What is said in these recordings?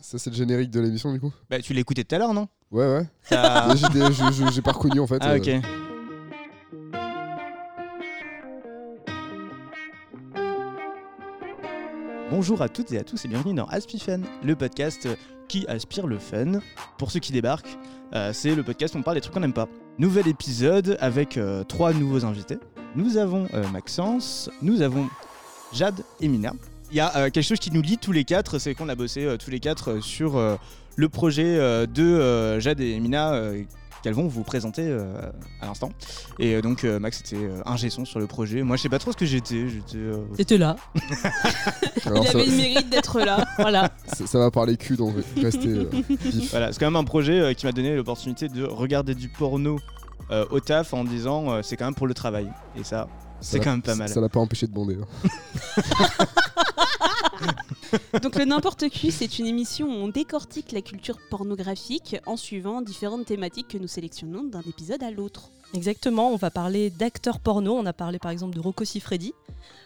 Ça, c'est le générique de l'émission, du coup? Bah, tu l'écoutais tout à l'heure, non? Ouais, ouais. J'ai des- je- je- J'ai pas reconnu, en fait. Ah, euh, ok. Bonjour à toutes et à tous et bienvenue dans Aspifun, le podcast qui aspire le fun. Pour ceux qui débarquent, euh, c'est le podcast où on parle des trucs qu'on n'aime pas. Nouvel épisode avec euh, trois nouveaux invités. Nous avons euh, Maxence, nous avons Jade et Mina. Il y a euh, quelque chose qui nous lie tous les quatre, c'est qu'on a bossé euh, tous les quatre euh, sur euh, le projet euh, de euh, Jade et Mina euh, qu'elles vont vous présenter euh, à l'instant. Et euh, donc euh, Max était euh, ingé son sur le projet. Moi je sais pas trop ce que j'étais. J'étais. euh, T'étais là, alors, il ça, avait le mérite d'être là. voilà. ça, ça va parler cul, donc restez euh, vif. Voilà, c'est quand même un projet euh, qui m'a donné l'opportunité de regarder du porno euh, au taf en disant euh, c'est quand même pour le travail. Et ça, c'est quand même pas mal. Ça l'a pas empêché de bander. hein. Donc le N'importe qui, c'est une émission où on décortique la culture pornographique en suivant différentes thématiques que nous sélectionnons d'un épisode à l'autre. Exactement, on va parler d'acteurs porno, on a parlé par exemple de Rocco Siffredi,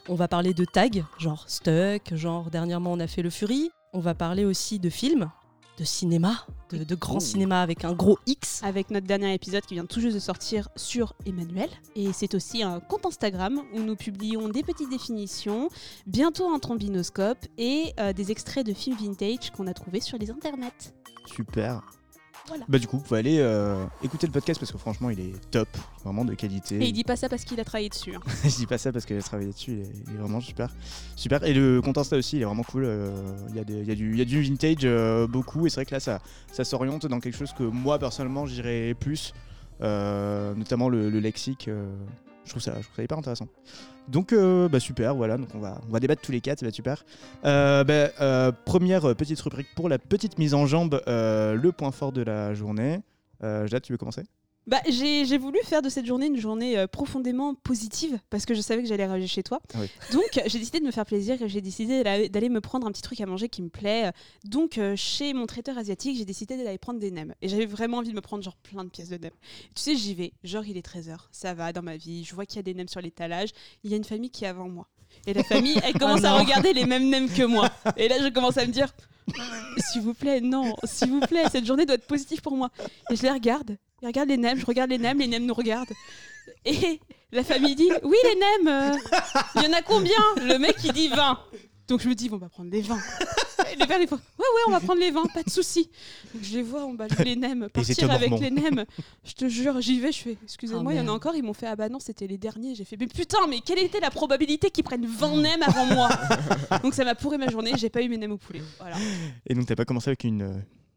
on va parler de tags, genre Stuck, genre dernièrement on a fait Le Fury, on va parler aussi de films, de cinéma, de, de grand Oh. cinéma avec un gros X. Avec notre dernier épisode qui vient tout juste de sortir sur Emmanuel. Et c'est aussi un compte Instagram où nous publions des petites définitions, bientôt un trombinoscope et euh, des extraits de films vintage qu'on a trouvés sur les internets. Super. Voilà. Bah du coup, vous pouvez aller euh, écouter le podcast parce que franchement, il est top, vraiment de qualité. Et il dit pas ça parce qu'il a travaillé dessus. hein. je dis pas ça parce que j'ai travaillé dessus, il est, il est vraiment super. Super. Et le compte Insta aussi, il est vraiment cool. euh, Il y, a des- il y, a du- il y a du vintage euh, beaucoup. Et c'est vrai que là, ça, ça s'oriente dans quelque chose que moi, personnellement, j'irais plus. notamment le, le lexique. Je, trouve ça, hyper intéressant. Donc, euh, bah, super, voilà. Donc, on va, on va débattre tous les quatre, ça super. Euh, bah, euh, première petite rubrique pour la petite mise en jambe, euh, le point fort de la journée. Euh, Jade, tu veux commencer? Bah, j'ai j'ai voulu faire de cette journée une journée euh, profondément positive parce que je savais que j'allais arriver chez toi. Ah oui. Donc j'ai décidé de me faire plaisir, j'ai décidé d'aller me prendre un petit truc à manger qui me plaît. Donc euh, chez mon traiteur asiatique, j'ai décidé d'aller prendre des nems. Et j'avais vraiment envie de me prendre genre plein de pièces de nems. Tu sais, j'y vais, genre il est 13h, ça va dans ma vie, je vois qu'il y a des nems sur l'étalage, il y a une famille qui est avant moi. Et la famille, elle commence à regarder les mêmes nems que moi. Et là, je commence à me dire, s'il vous plaît, non, s'il vous plaît, cette journée doit être positive pour moi. Et je les regarde, je regarde les nems, je regarde les nems, les nems nous regardent. Et la famille dit, oui, les nems, euh, il y en a combien? Le mec, il dit 20. Donc je me dis, on va prendre les 20. Et les pères, ils font, ouais, ouais, on va prendre les 20, pas de souci. Donc je les vois, on balade les nems, partir avec les nems. Je te jure, j'y vais, je fais, excusez-moi, Oh, il y en a encore, ils m'ont fait, ah bah non, c'était les derniers. J'ai fait, mais putain, mais quelle était la probabilité qu'ils prennent 20 nems avant moi? Donc ça m'a pourri ma journée, j'ai pas eu mes nems au poulet. Voilà. Et donc, t'as pas commencé avec une, euh,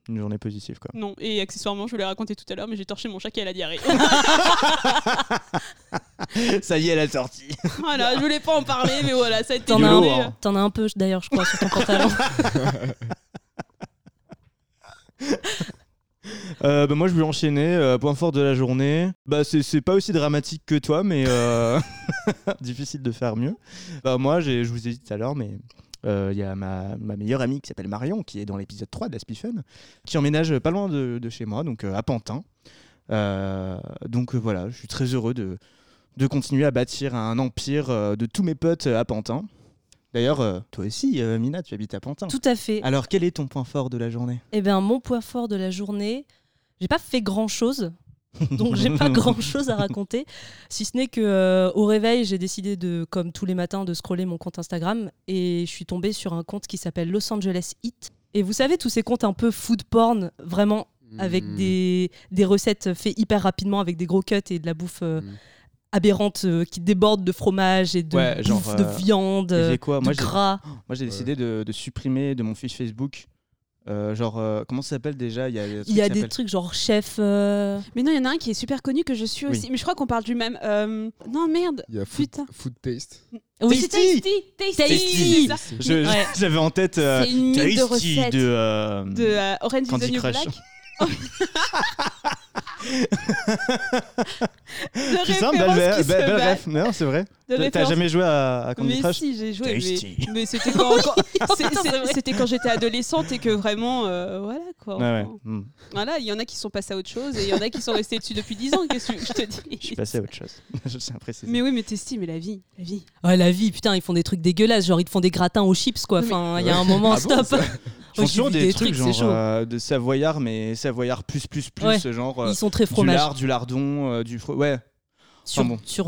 une journée positive, quoi. Non, et accessoirement, je vous l'ai raconté tout à l'heure, mais j'ai torché mon chat qui a la diarrhée. Ça y est, elle a sorti. voilà, je voulais pas en parler, mais voilà, ça a été T'en as, hein. T'en as un peu d'ailleurs, je crois, sur ton pantalon. Euh, bah, moi, je vais enchaîner. euh, point fort de la journée. Bah, c'est c'est pas aussi dramatique que toi, mais euh, difficile de faire mieux. Bah, moi, j'ai- je vous ai dit tout à l'heure, mais euh, il y a ma, ma meilleure amie qui s'appelle Marion, qui est dans l'épisode 3 d'Aspifun, qui emménage pas loin de, de chez moi, donc euh, à Pantin. Euh, donc euh, voilà, je suis très heureux de, de continuer à bâtir un empire euh, de tous mes potes euh, à Pantin. D'ailleurs, euh, toi aussi, euh, Mina, tu habites à Pantin. Tout à fait. Alors, quel est ton point fort de la journée? Eh bien, mon point fort de la journée, j'ai pas fait grand chose. Donc j'ai pas grand chose à raconter, si ce n'est que euh, au réveil j'ai décidé de, comme tous les matins, de scroller mon compte Instagram et je suis tombée sur un compte qui s'appelle Los Angeles Eat. Et vous savez tous ces comptes un peu food porn, vraiment avec Hmm. des, des recettes faites hyper rapidement avec des gros cuts et de la bouffe euh, Mm. Aberrante euh, qui déborde de fromage et de Ouais, genre, bouffe, de euh, viande, euh, quoi de Moi, gras. Moi, j'ai décidé de, de supprimer de mon fiche Facebook. euh, genre, euh, comment ça s'appelle déjà? Il y a, des trucs Il y a qui des s'appellent- trucs genre chef. euh, Mais non, il y en a un qui est super connu que je suis Oui. aussi. Mais je crois qu'on parle du même. euh, Non, merde. Il y a food, Taste. Oui, C'est Tasty Tasty, Tasty. Ouais. J'avais en tête euh, une de Tasty de, euh, De euh, Orange is the Candy New Crush. Black. de belle, référence belle, se ref. Non, c'est vrai. T'as jamais joué à, à Candy mais Crush si, j'ai joué. Tasty. Mais, mais c'était quand, quand- c'est- c'est c'est- c'était j'étais adolescente et que vraiment, euh, voilà quoi. Ouais, ouais. Hmm. Voilà, il y en a qui sont passés à autre chose et il y en a qui sont restés dessus depuis 10 ans. Qu'est-ce que je te dis? Je suis passé à autre chose. Je tiens à préciser. Mais oui, mais Testy, mais la vie, la vie. Ouais, la vie, putain, ils font des trucs dégueulasses, genre ils te font des gratins aux chips, quoi. Enfin, il y a un moment, Ah bon, stop. Je Moi, pense j'ai toujours vu des, des trucs trucs, genre c'est chaud. euh, de savoyard, mais savoyard plus plus plus, Ouais. genre euh, Ils sont très du fromage. lard, du lardon, euh, du fro- ouais. Sur, Enfin bon. sur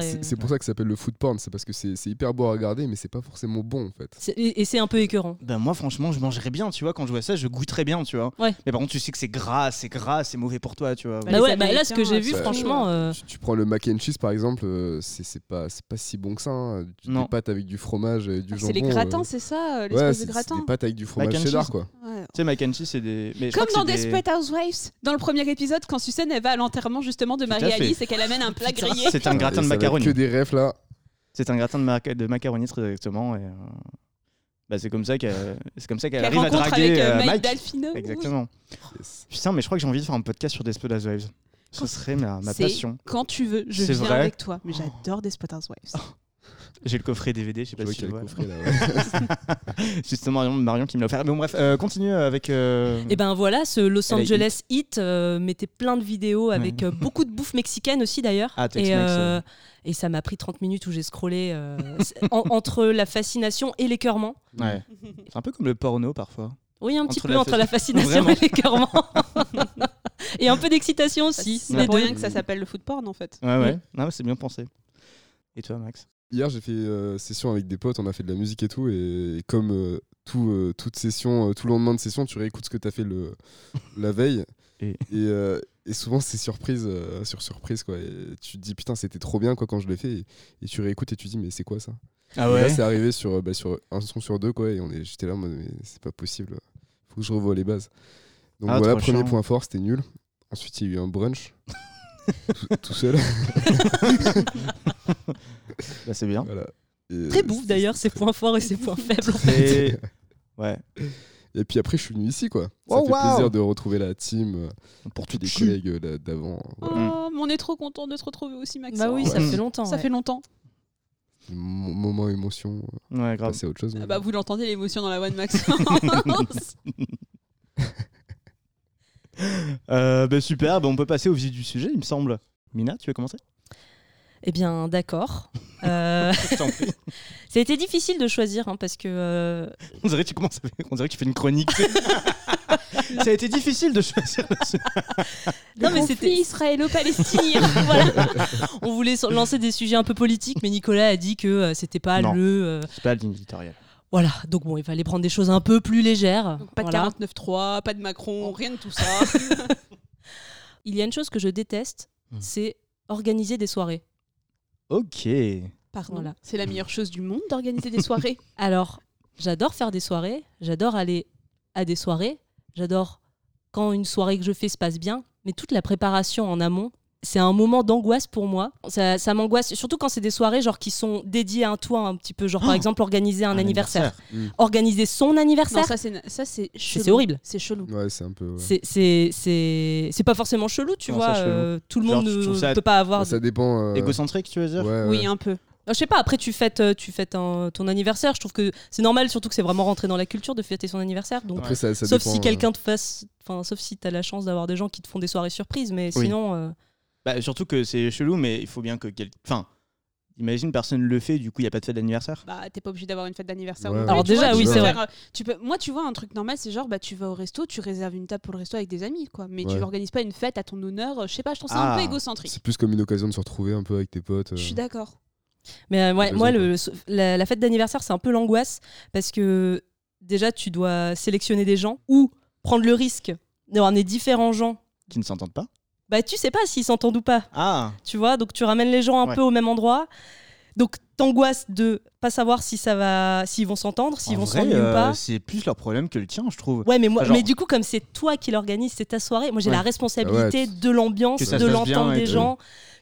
C'est- Et, pour ça que ça s'appelle le food porn, c'est parce que c'est hyper beau à regarder, mais c'est pas forcément bon en fait. et et c'est un peu écœurant. Ben moi franchement je mangerais bien tu vois quand je vois ça je goûterais bien tu vois Ouais. mais par contre tu sais que c'est gras c'est gras c'est mauvais pour toi tu vois Bah, Bah les ouais, bah là, ce que j'ai vu, franchement. euh, Tu, tu prends le mac and cheese par exemple, euh, c'est pas, c'est pas si bon que ça. hein. Des pâtes avec du fromage et du Ah, jambon. C'est les gratins, euh, c'est ça, euh, Ouais, de gratin. des pâtes avec du fromage and cheddar cheese. quoi. Tu sais mac and cheese c'est des Comme dans Desperate Housewives, dans le premier épisode, quand Suzanne elle va à l'enterrement justement de Marie-Alice et qu'elle amène un plat grillé. c'est un gratin de macaroni Que des refs là. c'est un gratin de, maca- de macaroni très exactement et euh, bah c'est comme ça qu'elle c'est comme ça qu'elle Qu'elle arrive à draguer avec euh, euh, Mike Mike Dalfino. exactement Yes. putain mais je crois que j'ai envie de faire un podcast sur Desperate Housewives ce serait ma, passion Quand tu veux, je viens vrai avec toi. Mais j'adore Desperate Housewives. j'ai le coffret DVD je sais Je pas vois si tu le vois coffret là. ouais. c'est justement Marion, Marion qui me l'a offert mais bon bref euh, continue avec euh, Et ben voilà, ce Los Angeles Hit euh, mettait plein de vidéos avec euh, beaucoup de bouffe mexicaine aussi d'ailleurs. Ah, et, euh, et ça m'a pris 30 minutes où j'ai scrollé euh, en- entre la fascination et l'écœurement. ouais c'est un peu comme le porno parfois Oui, un petit Entre peu la entre la fascination et l'écœurement. et un peu d'excitation aussi. C'est pour rien que ça s'appelle le food porn en fait. Ouais, ouais. Non, mais c'est bien pensé. Et toi, Max? Hier, j'ai fait euh, session avec des potes, on a fait de la musique et tout. Et, et comme euh, tout, euh, toute session, euh, tout lendemain de session, tu réécoutes ce que tu as fait le, la veille. Et- Et, euh, et souvent, c'est surprise euh, sur surprise. Quoi. Et tu te dis, putain, c'était trop bien quoi, quand je l'ai fait. Et, et tu réécoutes et tu te dis, mais c'est quoi ça? Ah Et Là, c'est arrivé sur, bah, sur un son sur deux. Quoi, et on est- j'étais là, mais c'est pas possible. Faut que je revoie les bases. Donc Ah, voilà, premier chiant. point fort, c'était nul. Ensuite, il y a eu un brunch. tout, seul. Bah, c'est bien. Voilà. Et Très bouffe d'ailleurs, ses points forts et ses points faibles. Et... Ouais. Et puis après, je suis venu ici, quoi. Ça Oh, fait wow. plaisir de retrouver la team, euh, Pour des cul. collègues euh, d'avant. Voilà. Oh, mais on est trop content de se retrouver aussi, Maxence. Bah oui, ça Ouais. fait longtemps. Ça ouais. fait longtemps. Mo- Moment émotion, euh, Ouais, grave. à autre chose. Ah bah vous l'entendez l'émotion dans la one Maxence. Euh, bah, super, bah, on peut passer au vif du sujet, il me semble. Mina, tu veux commencer? Eh bien, d'accord. Euh, ça a été difficile de choisir hein, parce que euh, On dirait que tu commences à- On dirait que tu fais une chronique. Ça a été difficile de choisir le. Non, mais c'était- israélo-palestinien. voilà. on voulait lancer des sujets un peu politiques, mais Nicolas a dit que euh, c'était pas Non. le. euh, C'est pas l'éditorial. Voilà, donc bon, il fallait prendre des choses un peu plus légères. Donc, pas de Voilà. 49.3, pas de Macron, rien de tout ça. Il y a une chose que je déteste, Hmm. c'est organiser des soirées. Ok. Pardon. Voilà. C'est la meilleure chose du monde d'organiser des soirées. Alors, j'adore faire des soirées, j'adore aller à des soirées, j'adore quand une soirée que je fais se passe bien, mais toute la préparation en amont, c'est un moment d'angoisse pour moi. Ça, ça m'angoisse, surtout quand c'est des soirées genre qui sont dédiées à un toi un petit peu, genre par Oh exemple organiser un, anniversaire. Mm. Organiser son non, anniversaire, ça c'est ça c'est chelou. c'est horrible. C'est chelou. Ouais, c'est un peu. ouais. C'est- c'est c'est c'est pas forcément chelou, tu Non, vois. euh, tout le Genre, monde ne peut pas avoir. Ça dépend. euh, Égocentrique, tu veux dire ouais, Oui, un peu. Non, je sais pas, après tu fêtes, euh, tu fêtes un- ton anniversaire, je trouve que c'est normal, surtout que c'est vraiment rentré dans la culture de fêter son anniversaire. Donc, Après, ça, ça sauf dépend, si euh, quelqu'un te fasse. Enfin, sauf si t'as la chance d'avoir des gens qui te font des soirées surprises, mais Oui. sinon. euh, Bah, surtout que c'est chelou, mais il faut bien que quelqu'un. Enfin, imagine personne le fait, du coup, il n'y a pas de fête d'anniversaire. Bah, t'es pas obligé d'avoir une fête d'anniversaire. Ouais. Alors tu déjà, oui, c'est vrai. faire, euh, Tu peux, moi, tu vois, un truc normal, c'est genre, bah, tu vas au resto, tu réserves une table pour le resto avec des amis, quoi. Mais tu Ouais. organises pas une fête à ton honneur. euh, Je sais pas, je trouve ça un Ah. peu égocentrique. C'est plus comme une occasion de se retrouver un peu avec tes potes. euh. Je suis d'accord. Mais euh, ouais, moi, le, la, la fête d'anniversaire, c'est un peu l'angoisse parce que déjà, tu dois sélectionner des gens ou prendre le risque d'avoir des différents gens. Qui ne s'entendent pas. Bah, tu sais pas s'ils s'entendent ou pas, Ah tu vois. Donc, tu ramènes les gens un Ouais. peu au même endroit. Donc, t'angoisses de pas savoir si ça va, s'ils vont s'entendre, s'ils vont s'ennuyer ou euh, pas. C'est plus leur problème que le tien, je trouve. Ouais, mais moi, Enfin, genre- mais du coup, comme c'est toi qui l'organise, c'est ta soirée. Moi, j'ai Ouais. la responsabilité Ah ouais, de l'ambiance, de l'entente des gens,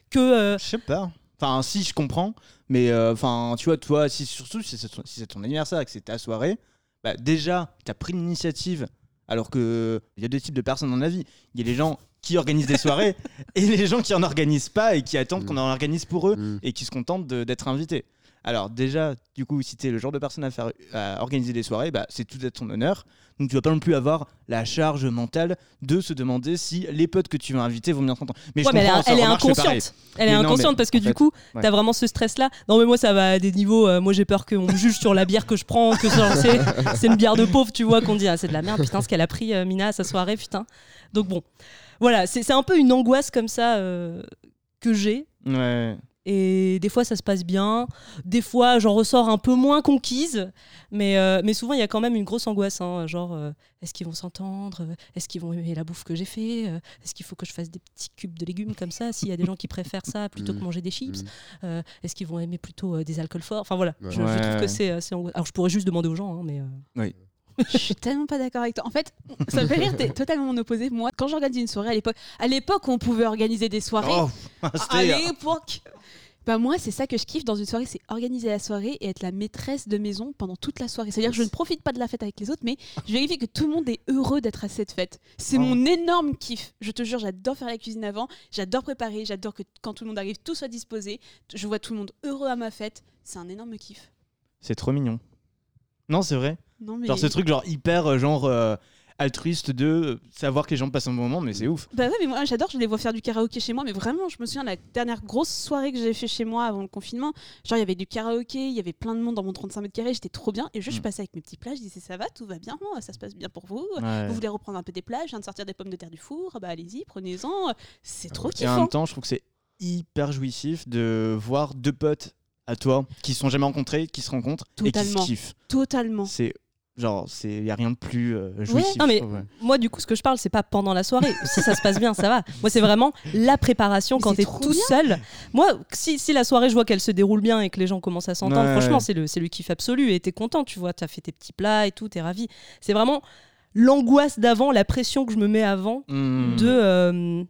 que euh, Je sais pas. Enfin, si, je comprends. Mais euh, enfin, tu vois, toi, si, surtout si c'est ton, si c'est ton anniversaire et que c'est ta soirée, bah, déjà, tu as pris l'initiative. Alors que il y a deux types de personnes dans la vie. Il y a les gens qui organisent des soirées et les gens qui en organisent pas et qui attendent Mm. qu'on en organise pour eux Mm. et qui se contentent d'être invités. Alors déjà, du coup, si t'es le genre de personne à faire à organiser des soirées, bah, c'est tout à ton honneur. Donc tu vas pas non plus avoir la charge mentale de se demander si les potes que tu vas inviter vont bien s'entendre. Mais Ouais, mais elle, est- ça elle est remarche pareil. inconsciente. Elle est Mais non, mais inconsciente parce que du fait, coup, ouais. t'as vraiment ce stress-là. Non, mais moi, ça va à des niveaux. euh, moi, j'ai peur qu'on me juge sur la bière que je prends, que c'est une bière de pauvre, tu vois, qu'on dit ah, c'est de la merde, putain, ce qu'elle a pris, euh, Mina, à sa soirée, putain. Donc bon, voilà, c'est un peu une angoisse comme ça euh, que j'ai. Ouais. Et des fois, ça se passe bien. Des fois, j'en ressors un peu moins conquise. Mais, euh, mais souvent, il y a quand même une grosse angoisse. hein, genre, euh, est-ce qu'ils vont s'entendre? Est-ce qu'ils vont aimer la bouffe que j'ai fait? Est-ce qu'il faut que je fasse des petits cubes de légumes comme ça S'il y a des gens qui préfèrent ça plutôt que Mm. manger des chips? Mm. Euh, Est-ce qu'ils vont aimer plutôt des alcools forts? Enfin voilà, Ouais. je, trouve que c'est angoissant. Alors, je pourrais juste demander aux gens, hein, mais. euh, Je suis tellement pas d'accord avec toi. En fait, ça me fait rire, t'es totalement mon opposé. Moi, quand j'organise une soirée à l'époque, à l'époque, on pouvait organiser des soirées. Oh, à c'était- l'époque. Bah moi, c'est ça que je kiffe dans une soirée, c'est organiser la soirée et être la maîtresse de maison pendant toute la soirée. C'est-à-dire que je ne profite pas de la fête avec les autres, mais je vérifie que tout le monde est heureux d'être à cette fête. C'est Oh. mon énorme kiff. Je te jure, j'adore faire la cuisine avant, j'adore préparer, j'adore que quand tout le monde arrive, tout soit disposé. Je vois tout le monde heureux à ma fête. C'est un énorme kiff. C'est trop mignon. Non, c'est vrai. Non mais. Genre ce truc genre hyper euh, genre euh, altruiste de savoir que les gens passent un bon moment, mais c'est ouf. Bah ouais, mais moi j'adore, je les vois faire du karaoké chez moi, mais vraiment, je me souviens la dernière grosse soirée que j'ai fait chez moi avant le confinement, genre il y avait du karaoké, il y avait plein de monde dans mon 35 mètres carrés, j'étais trop bien, et je, je Mm. passais avec mes petits plats, je disais ça va, tout va bien, ça se passe bien pour vous, Ouais. vous voulez reprendre un peu des plats, je viens de sortir des pommes de terre du four, bah allez-y, prenez-en, c'est trop Et en même kiffant. temps, je trouve que c'est hyper jouissif de voir deux potes à toi qui se sont jamais rencontrés, qui se rencontrent et qui se kiffent. Totalement. C'est genre, c'est y a rien de plus euh, jouissif. non, mais- ouais. Moi, du coup, ce que je parle, c'est pas pendant la soirée. si ça se passe bien, ça va. Moi, c'est vraiment la préparation Mais quand t'es trop tout bien. seul. Moi, si, si la soirée, je vois qu'elle se déroule bien et que les gens commencent à s'entendre, Ouais, franchement, ouais. c'est le, c'est le kiff absolu. Et t'es content, tu vois. T'as fait tes petits plats et tout, t'es ravi. C'est vraiment l'angoisse d'avant, la pression que je me mets avant Hmm. de. euh,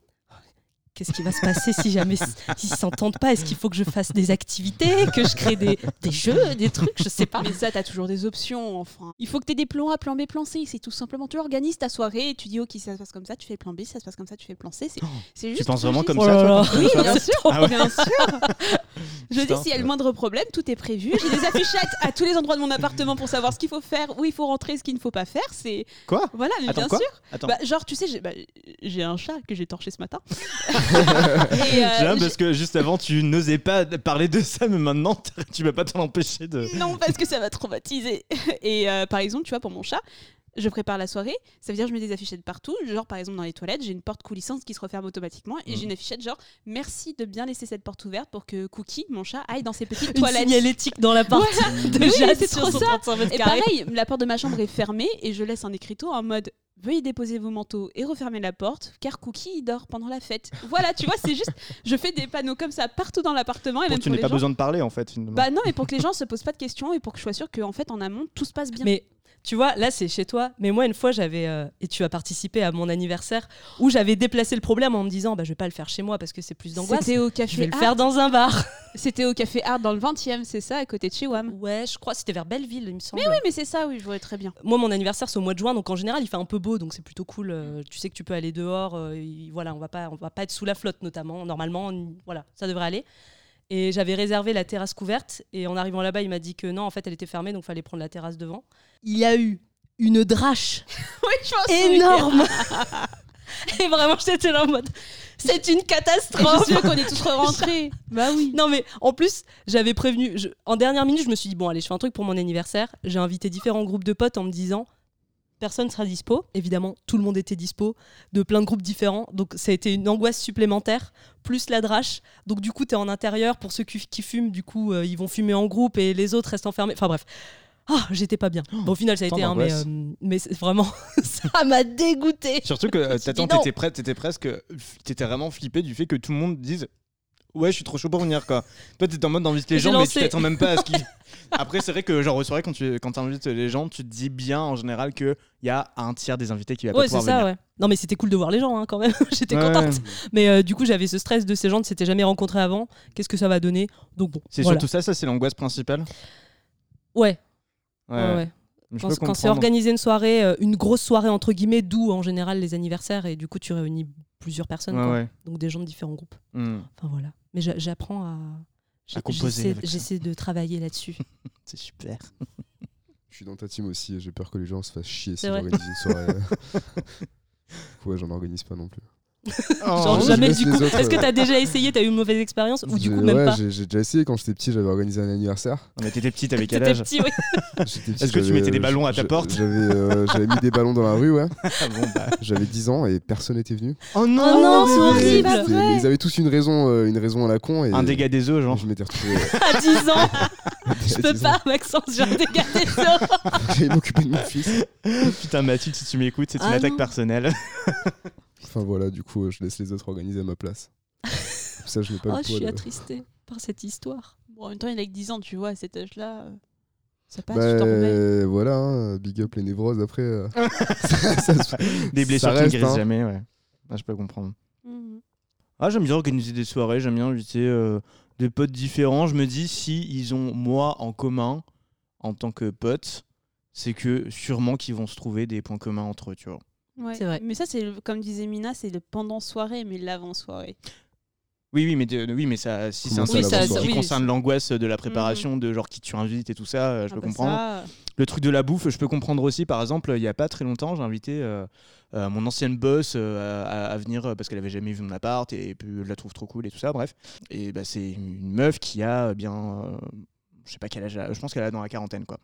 Qu'est-ce qui va se passer si jamais s'ils s'entendent pas? Est-ce qu'il faut que je fasse des activités, que je crée des, des jeux, des trucs? Je sais pas. Mais ça, t'as toujours des options, enfin. Il faut que t'aies des plans A, plan B, plan C. C'est tout simplement, tu organises ta soirée et tu dis, ok, ça se passe comme ça, tu fais plan B, ça se passe comme ça, tu fais plan C. C'est c'est juste. Tu penses vraiment juste. comme Oh ça toi, tu Oui, ça bien sûr, Ah ouais. bien sûr. Je dis, s'il y a le moindre problème, tout est prévu. J'ai des affichettes à tous les endroits de mon appartement pour savoir ce qu'il faut faire, où il faut rentrer, ce qu'il ne faut pas faire. C'est Quoi? Voilà, mais Attends, bien quoi? sûr. Attends. Bah, genre, tu sais, j'ai bah, j'ai un chat que j'ai torché ce matin. Euh, parce que juste avant tu n'osais pas parler de ça, mais maintenant tu vas pas t'en empêcher de. Non, parce que ça va traumatiser. Et euh, par exemple, tu vois, pour mon chat, je prépare la soirée, ça veut dire que je mets des affichettes partout. Genre, par exemple, dans les toilettes, j'ai une porte coulissante qui se referme automatiquement et j'ai une affichette genre merci de bien laisser cette porte ouverte pour que Cookie, mon chat, aille dans ses petites Une toilettes. signalétique dans l'appart de Oui, c'est trop ça. 35 mètres Et pareil, la porte de ma chambre est fermée et je laisse un écriteau en mode veuillez déposer vos manteaux et refermer la porte car Cookie il dort pendant la fête. Voilà, tu vois, c'est juste je fais des panneaux comme ça partout dans l'appartement et Pour même que tu n'aies pas gens. besoin de parler en fait. finalement. Bah non, et pour que les gens se posent pas de questions et pour que je sois sûre qu'en fait en amont tout se passe bien. Mais tu vois, là c'est chez toi. Mais moi, une fois, j'avais euh, et tu as participé à mon anniversaire où j'avais déplacé le problème en me disant, bah je vais pas le faire chez moi parce que c'est plus d'angoisse. C'était au Je vais café le Art. faire dans un bar. C'était au café Art dans le 20e, c'est ça, à côté de chez WAM. Ouais, je crois c'était vers Belleville, il me semble. Oui, mais c'est ça, oui, je vois très bien. Moi, mon anniversaire, c'est au mois de juin, donc en général, il fait un peu beau, donc c'est plutôt cool. euh, tu sais que tu peux aller dehors. euh, y- voilà, on va pas, on va pas être sous la flotte, notamment. Normalement, on- voilà, ça devrait aller. Et j'avais réservé la terrasse couverte, et en arrivant là-bas, il m'a dit que non, en fait, elle était fermée, donc fallait prendre la terrasse devant. Il y a eu une drache Oui, je énorme. et vraiment, j'étais là en mode, c'est une Je catastrophe. sûre qu'on est tous rentrés. bah oui. Non mais en plus j'avais prévenu je- en dernière minute je me suis dit bon allez je fais un truc pour mon anniversaire j'ai invité différents groupes de potes en me disant personne sera dispo. Évidemment tout le monde était dispo de plein de groupes différents. Donc ça a été une angoisse supplémentaire plus la drache. Donc du coup t'es en intérieur. Pour ceux qui, qui fument du coup euh, ils vont fumer en groupe et les autres restent enfermés. Enfin bref. Ah j'étais pas bien. Bon, au final ça a tant été un mais, d'angoisse. euh, mais c'est vraiment ça m'a dégoûté Surtout que euh, ta tante était prête, t'étais presque, t'étais vraiment flippé du fait que tout le monde dise ouais je suis trop chaud pour venir quoi. Toi t'étais en mode d'inviter les gens mais tu t'attends même pas à ce qu'ils. Après c'est vrai que genre aux soirées quand tu quand invites les gens tu te dis bien en général que il y a un tiers des invités qui va ouais pas c'est pouvoir ça venir. ouais non mais c'était cool de voir les gens hein, quand même j'étais Ouais, contente. Mais euh, du coup, j'avais ce stress de ces gens ne s'étaient jamais rencontrés avant. Qu'est-ce que ça va donner? Donc bon, C'est voilà. surtout ça, ça c'est l'angoisse principale? Ouais, Ouais. ouais, ouais. Je Quand, c'est organisé une soirée, euh, une grosse soirée entre guillemets, d'où en général les anniversaires, et du coup, tu réunis plusieurs personnes, Ouais, quoi. ouais. donc des gens de différents groupes. Hmm. Enfin voilà. Mais j'a- j'apprends à à composer. J'essaie de travailler là-dessus. C'est super. Je suis dans ta team aussi et j'ai peur que les gens se fassent chier si j'organise une soirée. ouais, j'en organise pas non plus. Genre je jamais du coup. Est-ce que euh, t'as déjà essayé, t'as eu une mauvaise expérience ou du J'ai- coup même ouais, pas j'ai déjà essayé quand j'étais petit, j'avais organisé un anniversaire. Mais t'étais petite avec quel âge petit, oui. J'étais petit, Est-ce que tu mettais des ballons à ta porte J'avais euh, j'avais mis des ballons dans la rue, ouais. Ah bon, bah. J'avais 10 ans et personne n'était venu. Oh Oh non, c'est horrible. Mais ils avaient tous une raison, euh, une raison à la con. Et Un dégât des eaux, genre. Je m'étais retrouvé. euh, À 10 ans, je peux 10 ans. pas, Maxence, j'ai un dégât des eaux. J'allais m'occuper de mon fils. Putain, Mathilde, si tu m'écoutes, c'est une Ah attaque non. personnelle. Enfin voilà, du coup, euh, je laisse les autres organiser à ma place. Ça, je n'ai pas Oh, le je suis de- attristée par cette histoire. Bon, en même temps, il a que 10 ans, tu vois, à cet âge-là. euh, Ça passe, tu. Bah, voilà, hein, big up les névroses après. euh, ça- ça se- Des blessures qui ne guérissent hein. jamais, ouais. Ah, je peux comprendre. Mhm. Ah, j'aime bien organiser des soirées, j'aime bien inviter euh, des potes différents. Je me dis, si ils ont moi en commun en tant que pote, c'est que sûrement qu'ils vont se trouver des points communs entre eux, tu vois. Ouais. C'est vrai. Mais ça, c'est comme disait Mina, c'est le pendant soirée, mais l'avant soirée. Oui, oui, mais, de- oui, mais ça, si c'est un Oui, qui- ça- qui oui, concerne l'angoisse de la préparation, de genre qui tu invites et tout ça, euh, je Ah peux bah comprendre. ça, Le truc de la bouffe, je peux comprendre aussi. Par exemple, il y a pas très longtemps, j'ai invité euh, euh, mon ancienne boss euh, à, à venir euh, parce qu'elle avait jamais vu mon appart et puis je la trouve trop cool et tout ça. Bref, et bah, c'est une meuf qui a bien, euh, je sais pas quel âge, elle a, je pense qu'elle a dans la quarantaine quoi.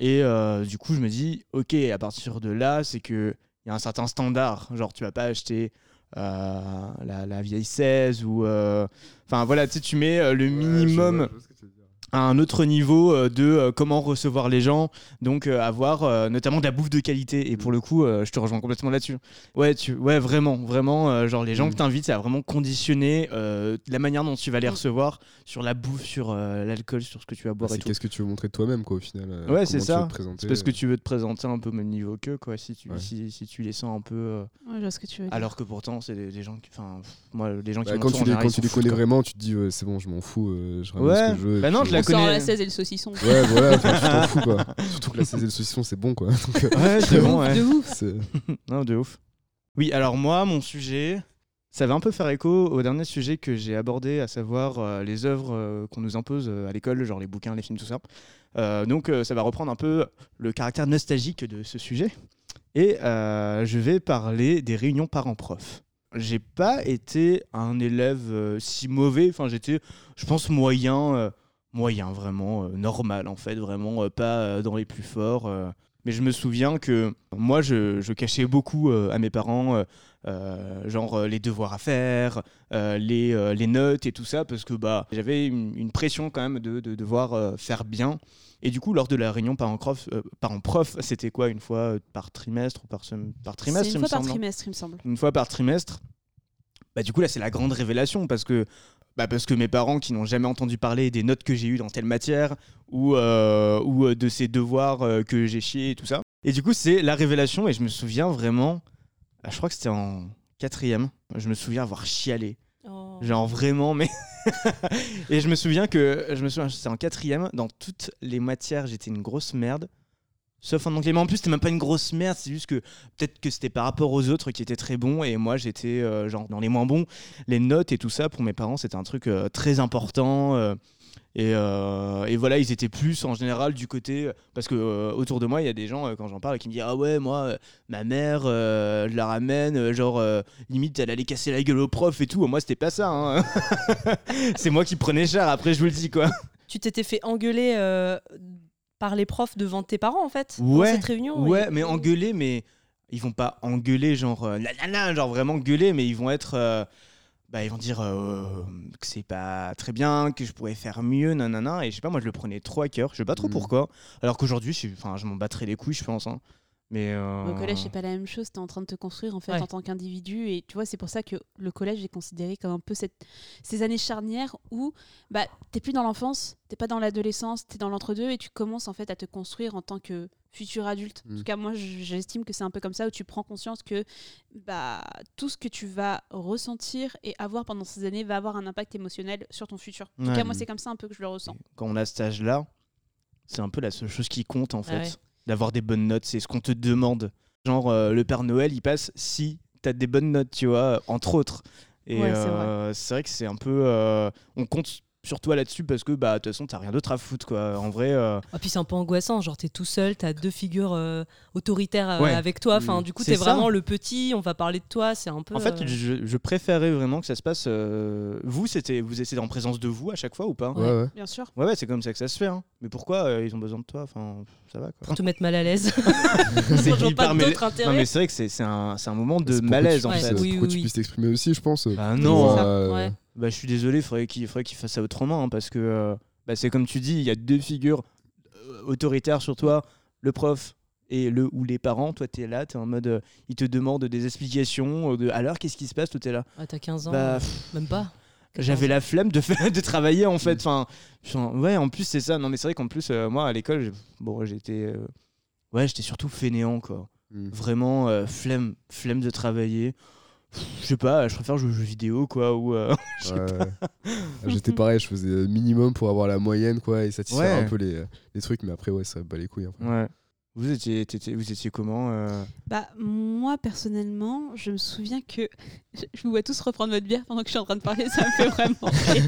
Et euh, du coup, je me dis, ok, à partir de là, c'est que il y a un certain standard. Genre, tu vas pas acheter euh, la, la vieille 16 ou, euh, enfin voilà, tu sais, tu mets euh, le minimum à un autre niveau euh, de euh, comment recevoir les gens, donc avoir euh, notamment de la bouffe de qualité. Et pour le coup, je te rejoins complètement là-dessus. Ouais, tu, ouais, vraiment, vraiment, genre les gens Mm. que t'invites, ça va vraiment conditionner euh, la manière dont tu vas les Mm. recevoir sur la bouffe, sur euh, l'alcool, sur ce que tu vas boire et C'est tout. qu'est-ce que tu veux montrer de toi-même, quoi, au final. euh, Ouais, c'est ça. C'est parce que tu veux te présenter un peu au même niveau qu'eux, quoi. Si tu, Ouais. si, si tu les sens un peu. euh, Ouais, je vois ce que tu veux dire. alors que pourtant, c'est des, des gens qui. Enfin, moi, les gens qui Bah, quand tu les, quand tu connais quoi. vraiment, tu te dis, ouais, c'est bon, je m'en fous, euh, je ramène Ouais. ce que je veux. et Bah non, puis, je la On sort la 16 et le saucisson. Ouais, voilà, tu t'en fous, quoi. Surtout que la 16 et le saucisson, c'est bon, quoi. Donc, euh, Ouais, c'est bon, ouais. De ouf. Non, de ouf. Oui, alors moi, mon sujet, ça va un peu faire écho au dernier sujet que j'ai abordé, à savoir euh, les œuvres euh, qu'on nous impose euh, à l'école, genre les bouquins, les films, tout ça. Euh, donc euh, ça va reprendre un peu le caractère nostalgique de ce sujet. Et euh, je vais parler des réunions parents-prof. J'ai pas été un élève euh, si mauvais, enfin j'étais, je pense, moyen, euh, moyen, vraiment euh, normal en fait, vraiment euh, pas euh, dans les plus forts. Mais je me souviens que moi, je, je cachais beaucoup euh, à mes parents, euh, genre euh, les devoirs à faire, les, les notes et tout ça, parce que bah, j'avais une, une pression quand même de, de devoir faire bien. Et du coup, lors de la réunion parents-prof, euh, parents-prof, c'était quoi Une fois par trimestre ou par, sem- par trimestre il une me fois par semble, non trimestre, il me semble. une fois par trimestre. Bah, du coup, là, c'est la grande révélation parce que, bah, parce que mes parents qui n'ont jamais entendu parler des notes que j'ai eues dans telle matière ou, euh, ou euh, de ces devoirs euh, que j'ai chiés et tout ça. Et du coup, c'est la révélation et je me souviens vraiment, ah, je crois que c'était en quatrième, je me souviens avoir chialé. Oh. Genre vraiment, mais. et je me souviens que, je me souviens, c'était en quatrième, dans toutes les matières, j'étais une grosse merde. Sauf en anglais. Mais en plus, c'était même pas une grosse merde, c'est juste que peut-être que c'était par rapport aux autres qui étaient très bons et moi j'étais euh, genre dans les moins bons. Les notes et tout ça, pour mes parents, c'était un truc euh, très important. euh, et, voilà, ils étaient plus en général du côté. Parce que autour de moi, il y a des gens, quand j'en parle, qui me disent Ah ouais, moi, ma mère, je la ramène, genre, limite, elle allait casser la gueule au prof et tout. Moi, c'était pas ça. hein. c'est moi qui prenais cher, après, je vous le dis, quoi. Tu t'étais fait engueuler par les profs devant tes parents en fait dans Ouais, cette réunion Ouais, et- mais engueuler, mais ils vont pas engueuler, genre, euh, la, la, la, genre vraiment gueuler, mais ils vont être. euh, bah, ils vont dire euh, que c'est pas très bien, que je pourrais faire mieux, nanana. Et je sais pas, moi, je le prenais trop à cœur. Je sais pas trop Mhm. pourquoi. Alors qu'aujourd'hui, je, je m'en battrais les couilles, je pense. hein. Mais. euh, Au collège, c'est pas la même chose. Tu es en train de te construire en fait Ouais. en tant qu'individu. Et tu vois, c'est pour ça que le collège est considéré comme un peu cette... ces années charnières où bah, t'es plus dans l'enfance, t'es pas dans l'adolescence, t'es dans l'entre-deux et tu commences en fait à te construire en tant que futur adulte. En Mm. tout cas, moi, j'estime que c'est un peu comme ça où tu prends conscience que bah, tout ce que tu vas ressentir et avoir pendant ces années va avoir un impact émotionnel sur ton futur. En tout cas, moi, c'est comme ça un peu que je le ressens. Quand on a cet âge-là, c'est un peu la seule chose qui compte, en fait. ouais. D'avoir des bonnes notes, c'est ce qu'on te demande. Genre, euh, le Père Noël, il passe si t'as des bonnes notes, tu vois, entre autres. Et Ouais, c'est euh, c'est vrai que c'est un peu. euh, on compte sur toi là-dessus parce que bah de toute façon t'as rien d'autre à foutre quoi. En vrai, euh, Ah, puis c'est un peu angoissant, genre t'es tout seul, t'as deux figures euh, autoritaires euh, Ouais. avec toi, enfin Mm. du coup C'est t'es vraiment le petit, on va parler de toi, c'est un peu... en fait euh, je, je préférais vraiment que ça se passe. euh, vous c'était vous étiez en présence de vous à chaque fois ou pas? Ouais, ouais. Bien sûr. Ouais ouais c'est comme ça que ça se fait. hein. Mais pourquoi euh, ils ont besoin de toi? Enfin ça va quoi. pour te mettre mal à l'aise. C'est hyper d'autre Non mais c'est vrai que c'est c'est un, c'est un moment de malaise en fait. que tu puisses t'exprimer aussi, je pense. Bah non. Bah, je suis désolé, il faudrait qu'il faudrait qu'il fasse ça autrement, hein, parce que euh, bah, c'est comme tu dis, il y a deux figures euh, autoritaires sur toi, le prof et le ou les parents. Toi, tu es là, tu es en mode, euh, ils te demandent des explications. euh, de, alors, qu'est-ce qui se passe? Toi, tu es là. Ah, t'as 15 ans, Bah, pff, même pas. J'avais la flemme de, faire, de travailler en fait. Enfin, enfin, ouais, en plus, c'est ça. Non, mais c'est vrai qu'en plus, euh, moi, à l'école, bon, j'étais. euh, ouais, j'étais surtout fainéant, quoi. Mm. Vraiment, euh, flemme, flemme de travailler. Je sais pas, je préfère jouer aux jeux vidéo, quoi. Ou, euh, Ouais. Ah, J'étais pareil, je faisais minimum pour avoir la moyenne quoi et satisfaire Ouais. un peu les, les trucs, mais après ouais ça bat les couilles. après. Ouais. Vous étiez, vous étiez comment euh Bah, moi, personnellement, je me souviens que. Je je vous vois tous reprendre votre bière pendant que je suis en train de parler, ça me fait vraiment rire.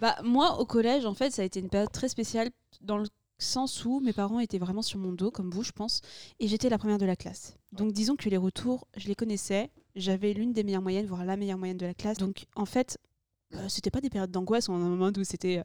bah, moi, au collège, en fait, ça a été une période très spéciale dans le sens où mes parents étaient vraiment sur mon dos, comme vous, je pense, et j'étais la première de la classe. Donc, disons que les retours, je les connaissais. J'avais l'une des meilleures moyennes, voire la meilleure moyenne de la classe. Donc, en fait, euh, c'était pas des périodes d'angoisse ou un moment où c'était. euh,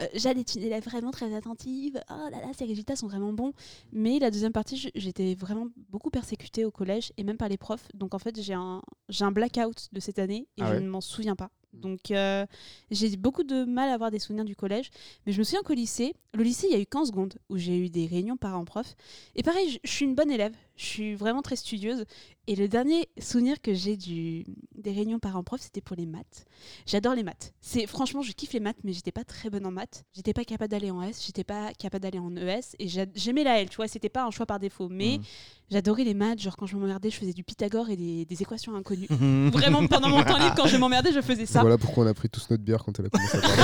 euh, Jade est une élève vraiment très attentive. Oh là là, ses résultats sont vraiment bons. Mais la deuxième partie, j'étais vraiment beaucoup persécutée au collège et même par les profs. Donc en fait, j'ai un, j'ai un blackout de cette année et Ah je ouais ne m'en souviens pas. Donc euh, j'ai beaucoup de mal à avoir des souvenirs du collège. Mais je me souviens qu'au lycée, le lycée, il y a eu 15 secondes où j'ai eu des réunions parents-prof. Et pareil, je suis une bonne élève. Je suis vraiment très studieuse. Et le dernier souvenir que j'ai du, des réunions parents-prof, c'était pour les maths. J'adore les maths. C'est franchement, je kiffe les maths, mais j'étais pas très bonne en maths. J'étais pas capable d'aller en S, j'étais pas capable d'aller en ES, et j'a- j'aimais la L. Tu vois, c'était pas un choix par défaut, mais Mhm. j'adorais les maths. Genre quand je m'emmerdais, je faisais du Pythagore et des, des équations inconnues. Vraiment Vraiment, pendant mon temps libre, quand je m'emmerdais, je faisais ça. Voilà pourquoi on a pris tous notre bière quand elle a commencé à parler.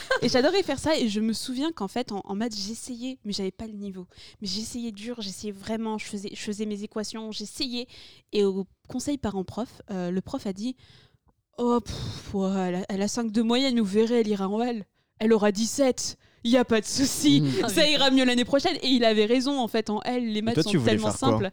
Et j'adorais faire ça. Et je me souviens qu'en fait, en, en maths, j'essayais, mais j'avais pas le niveau. Mais j'essayais dur, j'essayais vraiment. Je faisais, je faisais mes équations, j'essayais. Et au conseil parent-prof, euh, le prof a dit Oh, pff, elle, a, elle a 5 de moyenne, vous verrez, elle ira en L. Elle aura 17. Il n'y a pas de souci. Mm. Ah, Ça ira mieux l'année prochaine. Et il avait raison, en fait, en L, les maths toi, sont tellement faire quoi? simples.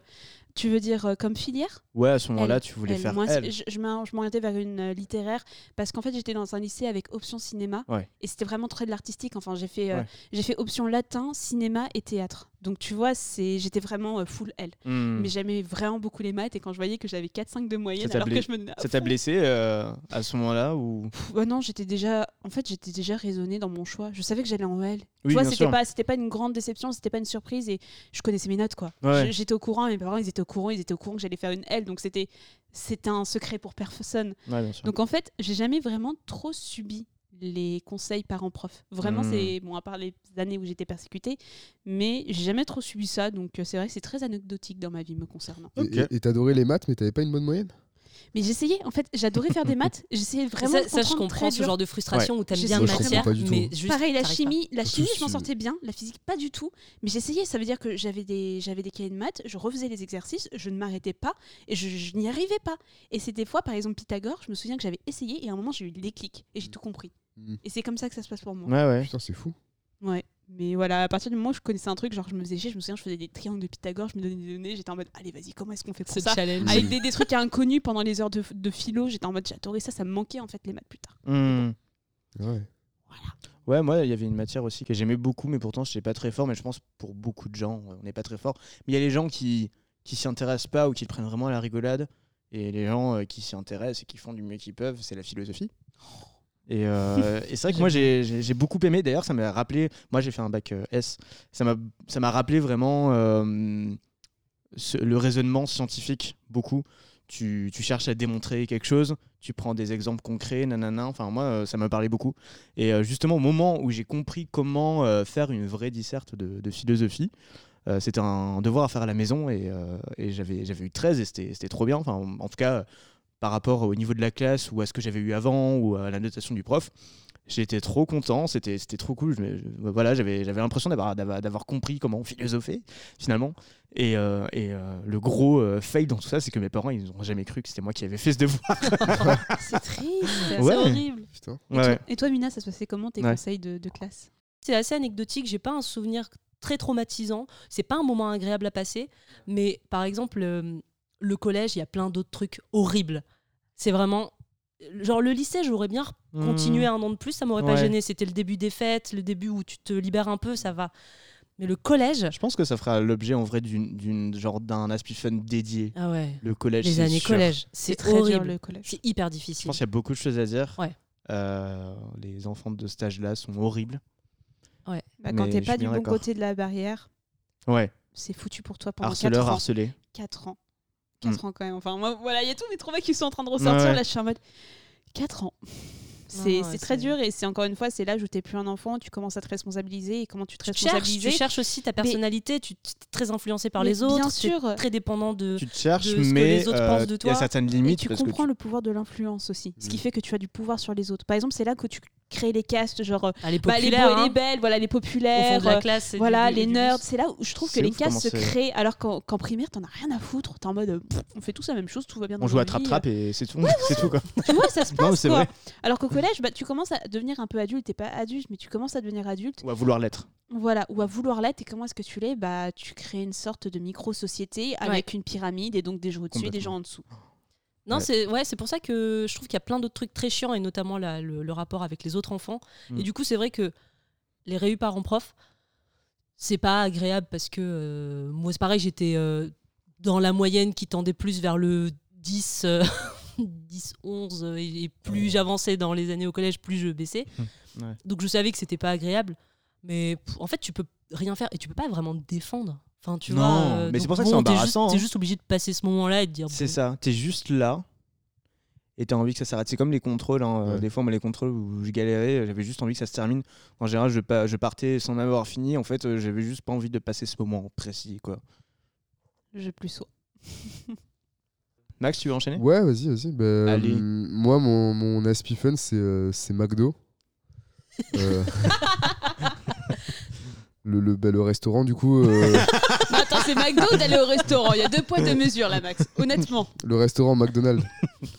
Tu veux dire euh, comme filière? Ouais, à ce moment-là, tu voulais Elle, faire moi, elle. je, je m'orientais vers une euh, littéraire parce qu'en fait j'étais dans un lycée avec option cinéma Ouais. et c'était vraiment très de l'artistique. Enfin j'ai fait euh, Ouais. j'ai fait option latin, cinéma et théâtre. Donc tu vois c'est j'étais vraiment full L. Hmm. Mais j'aimais vraiment beaucoup les maths et quand je voyais que j'avais 4-5 de moyenne alors que je me Ça t'a blessé à ce moment-là ou? Pff, ouais, non j'étais déjà en fait j'étais déjà raisonnée dans mon choix. Je savais que j'allais en L. Oui, tu vois c'était pas pas une grande déception c'était pas une surprise et je connaissais mes notes quoi. Ouais. J'étais au courant mes parents ils étaient au courant ils étaient au courant que j'allais faire une L donc c'était c'était un secret pour personne. Ouais, bien sûr. Donc en fait, j'ai jamais vraiment trop subi les conseils parents-prof. Vraiment, Hmm. c'est bon à part les années où j'étais persécutée, mais j'ai jamais trop subi ça. Donc euh, c'est vrai que c'est très anecdotique dans ma vie me concernant. Et t'adorais les maths, mais t'avais pas une bonne moyenne? Mais j'essayais, en fait, j'adorais faire des maths. J'essayais vraiment. ça, de ça, je comprendre comprends ce genre de frustration où t'aimes bien une matière, comprends pas du mais juste Pareil, la chimie, la chimie, je m'en sortais bien, la physique pas du tout, mais j'essayais. Ça veut dire que j'avais des, j'avais des cahiers de maths, je refaisais les exercices, je ne m'arrêtais pas et je, je n'y arrivais pas. Et c'est des fois, par exemple Pythagore, je me souviens que j'avais essayé et à un moment j'ai eu le déclic et j'ai tout compris. Mm. Et c'est comme ça que ça se passe pour moi. Ouais, ouais. Putain, c'est fou. Ouais. Mais voilà, à partir du moment où je connaissais un truc, genre je me faisais chier, je me souviens, je faisais des triangles de Pythagore, je me donnais des données, j'étais en mode, allez, vas-y, comment est-ce qu'on fait pour ce ça challenge. Avec des, des trucs inconnus pendant les heures de, de philo, j'étais en mode, j'adorais ça, ça me manquait en fait les maths plus tard. Hmm. Ouais. Ouais, moi, il y avait une matière aussi que j'aimais beaucoup, mais pourtant, je n'étais pas très fort. Mais je pense pour beaucoup de gens, on n'est pas très fort. Mais il y a les gens qui qui s'y intéressent pas ou qui le prennent vraiment à la rigolade. Et les gens euh, qui s'y intéressent et qui font du mieux qu'ils peuvent, c'est la philosophie. Et, euh, et c'est vrai que moi, j'ai beaucoup aimé. D'ailleurs, ça m'a rappelé. Moi, j'ai fait un bac euh, S. Ça m'a ça m'a rappelé vraiment euh, ce- le raisonnement scientifique beaucoup. Tu, tu cherches à démontrer quelque chose, tu prends des exemples concrets, nanana. Enfin, moi, euh, ça m'a parlé beaucoup. Et euh, justement, au moment où j'ai compris comment euh, faire une vraie disserte de, de philosophie, euh, c'était un devoir à faire à la maison et, euh, et j'avais j'avais eu 13 et c'était c'était trop bien. Enfin, en, en tout cas, par rapport au niveau de la classe ou à ce que j'avais eu avant ou à la notation du prof, j'étais trop content. C'était c'était trop cool. Je me- je- voilà, j'avais j'avais l'impression d'avoir compris comment philosopher finalement. Et, euh, et euh, le gros euh, fail dans tout ça, c'est que mes parents, ils n'ont jamais cru que c'était moi qui avais fait ce devoir. C'est triste. Ouais. C'est horrible. Et, toi, et toi, Mina, ça se passait comment tes Ouais. conseils de, de classe? C'est assez anecdotique, j'ai pas un souvenir très traumatisant. C'est pas un moment agréable à passer, mais par exemple, euh, le collège, il y a plein d'autres trucs horribles. C'est vraiment. Genre, le lycée, j'aurais bien continué un an de plus, ça m'aurait pas Ouais. gêné. C'était le début des fêtes, le début où tu te libères un peu, ça va. Mais le collège. Je pense que ça fera l'objet en vrai d'une, d'une- genre d'un Aspie Fun dédié. Ah ouais. Le collège. Les c'est années sûr. collège, c'est très dur horrible. le collège. C'est hyper Je difficile. pense qu'il y a beaucoup de choses à dire. Ouais. Euh, les enfants de cet âge-là sont horribles. Bah, Mais quand je t'es pas du bon côté de la barrière, Ouais. c'est foutu pour toi pendant Harceleur, 4 ans. harcelé. 4 ans. 4 ans quand même. Enfin, moi, voilà, il y a tous mes traumas qui sont en train de ressortir. Ouais, ouais. Là, je suis en mode 4 ans. C'est ouais, très dur et c'est encore une fois, c'est l'âge où t'es plus un enfant, tu commences à te responsabiliser et comment tu te tu cherches, responsabilises. tu cherches aussi ta personnalité, tu es très influencé par Mais les autres, bien sûr. très dépendant de. Tu te cherches, de ce que mais les autres euh, pensent de il y a toi. certaines Et limites. tu parce que comprends le pouvoir de l'influence aussi, ce qui Mm. fait que tu as du pouvoir sur les autres. Par exemple, c'est là que tu crées les castes, genre euh, Ah, les bah, les beaux et hein, les belles, voilà, les au fond populaires, de la euh, classe. voilà, du- les du nerds. C'est là où je trouve que les ouf castes se créent, alors qu'en primaire, t'en as rien à foutre. T'es en mode, euh, pff, on fait tous la même chose, tout va bien dans On joue à trap-trap et c'est tout. c'est tout quoi. Tu vois, ça se passe c'est quoi. vrai. Alors qu'au collège, bah, tu commences à devenir un peu adulte. T'es pas adulte, mais tu commences à devenir adulte. Ou à vouloir l'être. Voilà, ou à vouloir l'être. Et comment est-ce que tu l'es? Bah, tu crées une sorte de micro-société avec une pyramide et donc des gens au-dessus et des gens en dessous. Non, Ouais. c'est ouais, c'est pour ça que je trouve qu'il y a plein d'autres trucs très chiants et notamment la- le, le rapport avec les autres enfants. Mm. Et du coup, c'est vrai que les réus parents-prof, c'est pas agréable parce que euh, moi, c'est pareil, j'étais euh, dans la moyenne qui tendait plus vers le 10, euh, 10 11 euh, et, et plus j'avançais dans les années au collège, plus je baissais. Ouais. Donc je savais que c'était pas agréable, mais pff, en fait, tu peux rien faire et tu peux pas vraiment te défendre. Enfin, tu Non, vois, euh, mais c'est pour ça que c'est bon, t'es juste- embarrassant, T'es hein. juste obligé de passer ce moment-là et de dire C'est bon, ça. T'es juste là. Et t'as envie que ça s'arrête. C'est comme les contrôles. hein. Ouais. Des fois, moi, les contrôles où je galérais, j'avais juste envie que ça se termine. En général, je, pa- je partais sans avoir fini. En fait, euh, j'avais juste pas envie de passer ce moment précis. Quoi. Je plus sois. Max, tu veux enchaîner? Ouais, vas-y, vas-y. Bah, Allez. moi, mon, mon Aspi Fun, c'est euh, c'est McDo. Euh, le, le, bah, le restaurant, du coup, euh, Mais attends, c'est McDo ou d'aller au restaurant? Il y a deux poids, deux mesures là, Max. Honnêtement. le restaurant McDonald's.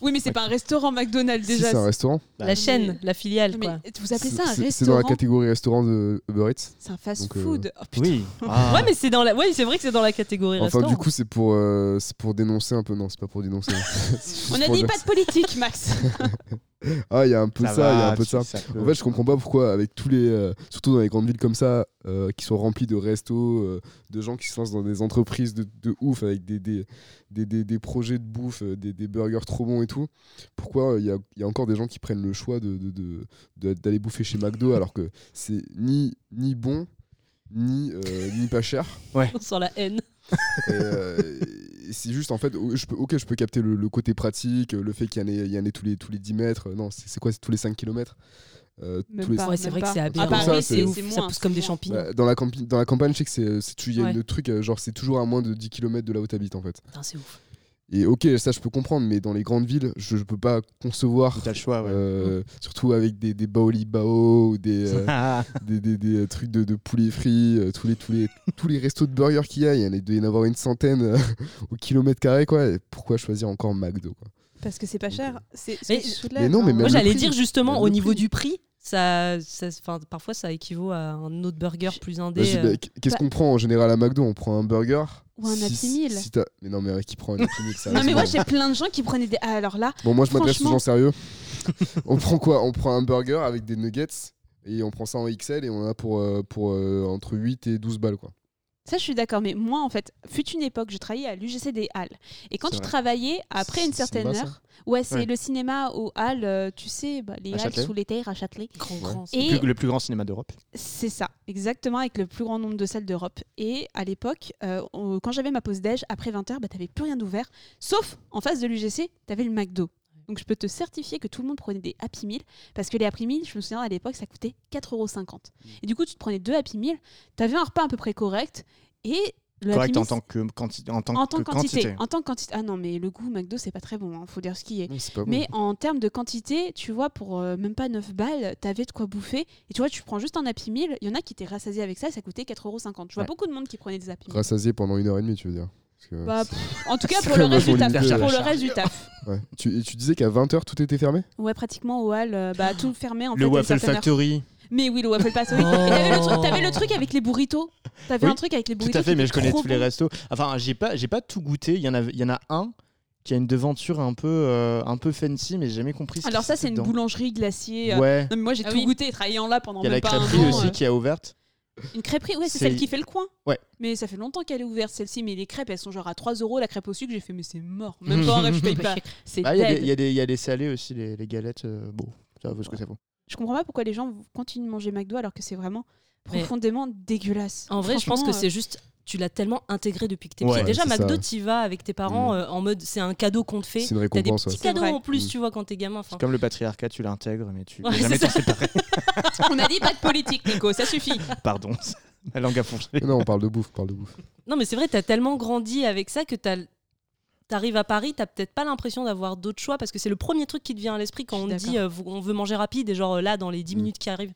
Oui, mais c'est pas un restaurant McDonald's Si, déjà. c'est un restaurant. la chaîne, la filiale, mais quoi. vous appelez ça un C'est- C'est dans la restaurant? catégorie restaurant de Uber Eats. C'est un fast Donc, euh, food. Oh, putain. Oui. Ah. Ouais, mais c'est dans la. Ouais, c'est vrai que c'est dans la catégorie Enfin, restaurant. du coup, c'est pour, euh, c'est pour dénoncer un peu. Non, c'est pas pour dénoncer. On a dit dire- pas de politique, Max. Ah, il y a un peu ça, il y a un peu ça. En fait, je comprends pas pourquoi, avec tous les. euh, surtout dans les grandes villes comme ça, euh, qui sont remplies de restos, euh, de gens qui se lancent dans des entreprises de, de ouf, avec des, des, des, des- des projets de bouffe, des, burgers trop bons et tout. Pourquoi il y a, il y a encore des gens qui prennent le choix d'aller de, de, de- d'aller bouffer chez McDo alors que c'est ni, ni bon, ni, euh, ni pas cher Sur la haine. euh, c'est juste en fait, je peux, ok, je peux capter le, le côté pratique, le fait qu'il y en ait, il y en ait tous, les, tous les 10 mètres. Non, c'est c'est quoi C'est tous les 5 km Même tous les- pas. Ouais, c'est vrai que c'est À aberrant. Paris, Paris, c'est c'est ouf, c'est ça pousse comme des champignons. Bah, dans, la campi- dans la campagne, je sais que c'est- il y a Ouais. le truc, euh, genre c'est toujours à moins de 10 km de là où tu habites en fait. Putain, c'est ouf. Et ok, ça je peux comprendre, mais dans les grandes villes, je, je peux pas concevoir, T'as le choix, ouais. euh, surtout avec des, des baoli bao ou des, euh, Ah. des, des- des, euh, trucs de, de poulet frit, euh, tous, les, tous, les, tous les restos de burgers qu'il y a, il y en a, doit y en avoir une centaine au kilomètre carré quoi. Et pourquoi choisir encore McDo quoi? Parce que c'est pas cher. C'est Mais- que tu soulèves, mais non, mais même Moi, j'allais dire justement, Même au niveau prix. du prix, ça, ça, enfin, parfois ça équivaut à un autre burger plus indé. Euh. bah, qu'est-ce qu'on prend en général à McDo? On prend un burger Ou un Si- Happy Meal. si t'as- Mais non, mais qui prend un Happy Meal ça Non, mais moi j'ai plein de gens qui prenaient des. Ah, alors là, Bon, moi je m'adresse aux Franchement- gens sérieux. on prend quoi? On prend un burger avec des nuggets et on prend ça en XL et on en a pour, euh, pour euh, entre 8 et 12 balles quoi. Ça je suis d'accord, mais moi en fait, fut une époque, je travaillais à l'UGC des Halles. Et quand C'est tu vrai. travaillais après une certaine heure, ouais, c'est Ouais. le cinéma aux Halles, euh, tu sais, bah, les À Halles Châtelet. sous les terres à Châtelet. Grand, Ouais. grand. Et- Le plus- le plus grand cinéma d'Europe. C'est ça, exactement, avec le plus grand nombre de salles d'Europe. Et à l'époque, euh, quand j'avais ma pause déj, après 20h, bah, t'avais plus rien d'ouvert. Sauf en face de l'UGC, t'avais le McDo. Donc je peux te certifier que tout le monde prenait des Happy Meal. Parce que les Happy Meal, je me souviens à l'époque, ça coûtait 4,50€. Et du coup, tu te prenais deux Happy Meal, t'avais un repas à peu près correct. Et Le Correct Happy en tant que, quanti- en tant en tant que que quantité. En tant que quantité. Ah non, mais le goût McDo, c'est pas très bon, hein, faut dire ce qui est. Pas bon. Mais en termes de quantité, tu vois, pour euh, même pas 9 balles, t'avais de quoi bouffer. Et tu vois, tu prends juste un Happy Meal. Il y en a qui étaient rassasiés avec ça, ça coûtait 4,50€. Je vois Ouais. beaucoup de monde qui prenait des Happy Meal. Rassasié pendant une heure et demie, tu veux dire que- Bah, pff, en tout cas, pour le reste du taf. limité, Pour là. le reste du taf. Ouais. Tu, disais qu'à 20h, tout était fermé? Ouais, pratiquement au hall, euh, bah, tout fermé en fait. Le Waffle heure. Factory. Mais oui, le Waffle Factory. Oh. T'avais le, truc- t'avais le truc avec les burritos? T'avais Oui, un truc avec les Tout burritos. à fait, mais je connais tous les restos. Enfin, j'ai pas, j'ai pas tout goûté. Il y en a, il y en a un qui a une devanture un peu, euh, un peu fancy, mais j'ai jamais compris. ce Alors ça, c'est une boulangerie glacier. euh, Ouais. Non, mais moi, j'ai Ah tout oui. goûté et travaillé en là pendant Il y a la crêperie aussi qui a ouverte. Une crêperie, ouais, c'est celle qui fait le coin. Ouais. Mais ça fait longtemps qu'elle est ouverte celle-ci. Mais les crêpes, elles sont genre à 3 euros. La crêpe au sucre, j'ai fait, mais c'est mort. Même pas en rêve, je paye pas. C'est Ah, Il y, a des- dead. il y a des- il y a des salés aussi, les, les galettes. euh, bon, ça vaut ce que ça vaut. Je comprends pas pourquoi les gens continuent de manger McDo alors que c'est vraiment Mais- profondément dégueulasse. En vrai, je pense que c'est juste. Tu l'as tellement intégré depuis que t'es Ouais, petit. Déjà, McDo, t'y vas avec tes parents Mm. euh, en mode c'est un cadeau qu'on te fait. C'est une T'as des récompense. petits ouais. Cadeaux en plus, Mm. tu vois, quand t'es gamin. Comme le patriarcat, tu l'intègres, mais tu Ouais, jamais t'en séparer. On a dit pas de politique, Nico, ça suffit. Pardon, ma langue a fourché. Non, on parle de bouffe, on parle de bouffe. Non, mais c'est vrai, t'as tellement grandi avec ça que t'as. T'arrives à Paris, t'as peut-être pas l'impression d'avoir d'autres choix parce que c'est le premier truc qui te vient à l'esprit quand on dit euh, on veut manger rapide et genre euh, là dans les 10 Mm. minutes qui arrivent.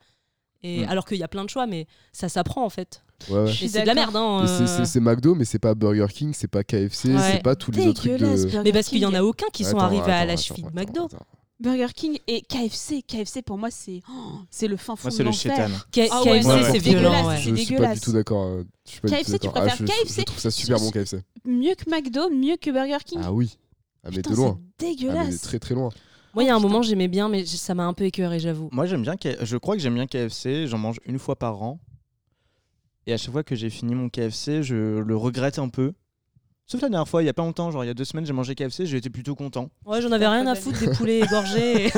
Et alors qu'il y a plein de choix, mais ça s'apprend en fait. Ouais, c'est de la merde. Hein, euh. c'est- McDo, mais c'est pas Burger King, c'est pas KFC, Ouais. c'est pas tous les autres trucs Dégueulasse, de. Mais parce qu'il y en a aucun qui sont Attends, arrivés à la cheville de McDo. attends. Burger King et KFC. KFC pour moi c'est oh, c'est le fin fond Moi, de c'est le l'enfer. chétan. K- Ah ouais, KFC, c'est c'est violent. dégueulasse, ouais. c'est Je suis pas dégueulasse. du tout d'accord. euh, je suis pas du KFC, tout tu d'accord. Ah, préfères je, KFC? je trouve ça super bon KFC. Mieux que McDo, mieux que Burger King. Ah oui. Ah mais Putain, de loin. c'est Ah mais dégueulasse. très très loin. Moi, il y a un Oh, putain. moment, j'aimais bien, mais ça m'a un peu écœuré, j'avoue. Moi, j'aime bien. K- Je crois que j'aime bien KFC. J'en mange une fois par an. Et à chaque fois que j'ai fini mon KFC, je le regrette un peu. Sauf la dernière fois, il y a pas longtemps, genre il y a deux semaines, j'ai mangé KFC, j'ai été plutôt content. Ouais, j'en avais rien à foutre des poulets égorgés et,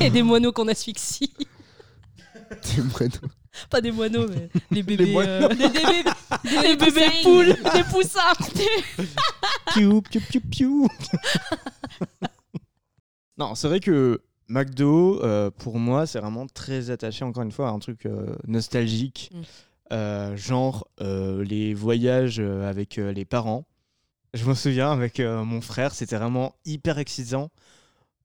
et des moineaux qu'on asphyxie. T'es moineau. Pas des moineaux, mais les bébés. moineaux. euh, des, des bébés, des bébés poussins. poules, des poussins. Piou, piou, piou, piou. non, c'est vrai que McDo, euh, pour moi, c'est vraiment très attaché, encore une fois, à un truc euh, nostalgique. Mm. Euh, genre les voyages avec les parents. Je me souviens avec mon frère, c'était vraiment hyper excitant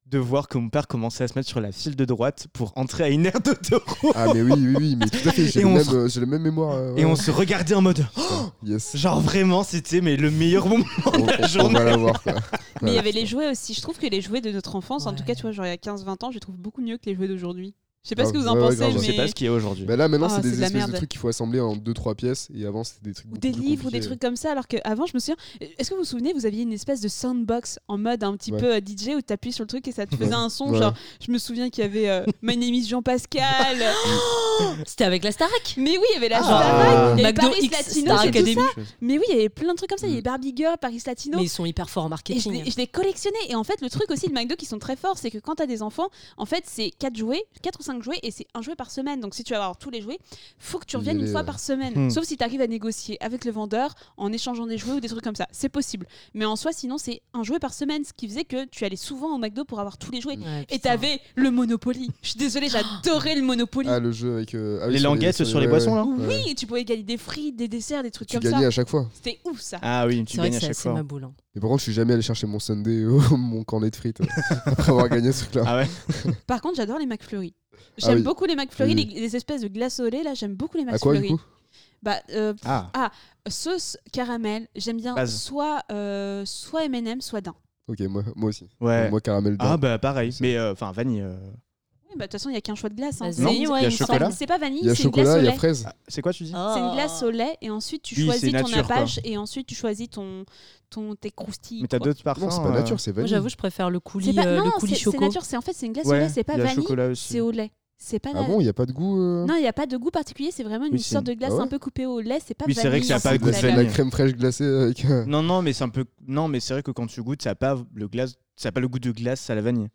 de voir que mon père commençait à se mettre sur la file de droite pour entrer à une aire d'autoroute. Ah mais oui oui oui mais tout à fait. J'ai Et le on même se- euh, j'ai la même mémoire. euh, Et on se regardait en mode Yes. genre vraiment c'était mais le meilleur moment On, de la on journée. va l'avoir quoi. Mais il y avait les jouets aussi. Je trouve que les jouets de notre enfance, en tout cas, tu vois, genre il y a 15-20 ans, je les trouve beaucoup mieux que les jouets d'aujourd'hui. Je sais pas Ah, ce que vous en ouais, ouais, pensez, grave. Je mais. sais pas ce qu'il y a aujourd'hui. Bah là maintenant Ah, c'est des espèces de trucs qu'il faut assembler en 2-3 pièces et avant c'était des trucs ou des livres ou des trucs comme ça alors qu'avant je me souviens est-ce que vous vous souvenez vous aviez une espèce de soundbox en mode un petit Ouais. peu euh, DJ où t'appuies sur le truc et ça te faisait un son Ouais. genre je me souviens qu'il y avait euh, My Name is Jean-Pascal C'était avec la Starac? mais oui il y avait la Ah. Starac, il y avait McDo Paris X Latino Star c'est tout Academy. ça. mais oui il y avait plein de trucs comme ça il y avait Mm. Barbie Girl Paris Latino Mais ils sont hyper forts en marketing. je l'ai collectionné et en fait le truc aussi de McDo qui sont très forts c'est que quand t'as des enfants en fait c'est 4 jouets 4 ou 5 jouets et c'est un jouet par semaine donc si tu veux avoir tous les jouets faut que tu reviennes une fois par semaine Hmm. sauf si tu arrives à négocier avec le vendeur en échangeant des jouets ou des trucs comme ça c'est possible mais en soi sinon c'est un jouet par semaine ce qui faisait que tu allais souvent au McDo pour avoir tous les jouets Ouais, et putain. t'avais le Monopoly je suis désolée j'adorais le Monopoly Ah le jeu avec euh, ah oui, les sur languettes sur les ouais, boissons là oui ouais. et tu pouvais gagner des frites des desserts des trucs Tu comme gagnais ça à chaque fois. c'était ouf ça Ah oui, tu C'est vrai gagnes que à c'est chaque fois. ma boule. hein. Par contre je suis jamais allé chercher mon Sunday mon cornet de frites après avoir gagné ce truc là. Ah ouais par contre j'adore les McFlurry J'aime oui. beaucoup les McFlurry, Oui. les, les espèces de glace au lait, là, j'aime beaucoup les À quoi McFlurry. du coup bah, euh, Ah, sauce caramel, j'aime bien Base. soit, euh, soit M&M, soit daim. Ok moi moi aussi. ouais. Moi caramel Ah daim. bah pareil, mais euh, enfin vanille. Oui, bah, de toute façon, il n'y a qu'un choix de glace. hein. Vas-y, C'est ouais, une- il y a chocolat. C'est pas vanille, Il y a c'est une glace chocolat, au il y a lait. fraise. ah, c'est quoi tu dis C'est une glace au lait et ensuite tu Oui, choisis ton nature, quoi. nappage et ensuite tu choisis ton, ton tes croustilles. Mais t'as d'autres parfums Non c'est pas euh, nature c'est Moi, vanille. j'avoue, je préfère le coulis, pas, euh, non, le coulis c'est c'est choco. nature, c'est en fait c'est une glace au lait, c'est pas vanille, chocolat aussi. c'est au lait. C'est pas Ah la- bon il y a pas de goût. euh Non, il n'y a pas de goût particulier, c'est vraiment une Oui, sorte de glace Ah ouais un peu coupée au lait, c'est pas Oui, c'est vrai que vanille, ça a pas c'est le goût de la- crème fraîche glacée avec. Non non, mais c'est un peu non, mais c'est vrai que quand tu goûtes, ça a pas le glace, ça a pas le goût de glace à la vanille.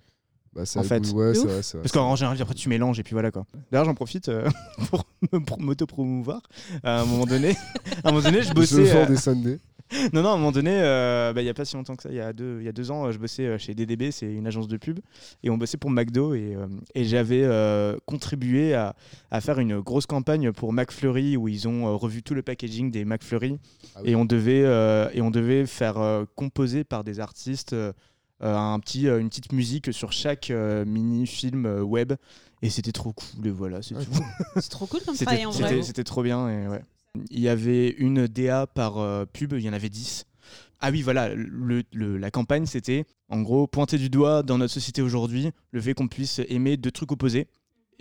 Bah, En fait. goût- ouais vrai c'est vrai. Parce qu'en général, après tu mélanges et puis voilà quoi. D'ailleurs, j'en profite euh, pour m'auto-promouvoir. À un moment donné, à un moment donné, je Je bossais. vends euh, des Sundays. Non, non, à un moment donné, euh, bah, il n'y a pas si longtemps que ça, il y, a deux- il y a deux ans, euh, je bossais euh, chez DDB, c'est une agence de pub, et on bossait pour McDo, et, euh, et j'avais euh, contribué à, à faire une grosse campagne pour McFlurry, où ils ont euh, revu tout le packaging des McFlurry, Ah oui. et, on devait, euh, et on devait faire euh, composer par des artistes euh, euh, un petit, euh, une petite musique sur chaque euh, mini-film euh, web, et c'était trop cool, et voilà, c'est Ouais, tout. C'est trop cool comme travail en c'était- vrai. c'était trop bien. Et ouais. Il y avait une DA par euh, pub, il y en avait 10. Ah oui, voilà, le- le- la campagne, c'était en gros pointer du doigt dans notre société aujourd'hui le fait qu'on puisse aimer deux trucs opposés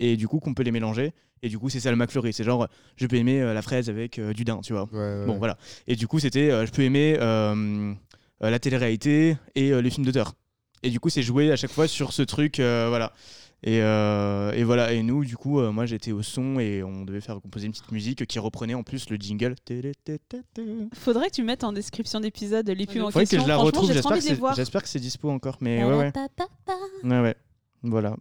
et du coup qu'on peut les mélanger. Et du coup, c'est ça le McFlurry. C'est genre, je peux aimer euh, la fraise avec euh, du daim, tu vois. Ouais, ouais. Bon, voilà. Et du coup, c'était, euh, je peux aimer euh, euh, la télé-réalité et euh, les films d'auteur. Et du coup, c'est joué à chaque fois sur ce truc, euh, voilà. Et, euh, et voilà. Et nous, du coup, euh, moi, j'étais au son et on devait faire composer une petite musique qui reprenait en plus le jingle. Faudrait que tu mettes en description d'épisode les pubs en Faudrait que je la retrouve. J'espère que c'est- voir. j'espère que c'est dispo encore. Mais ouais, ouais. Ouais, ouais. Voilà.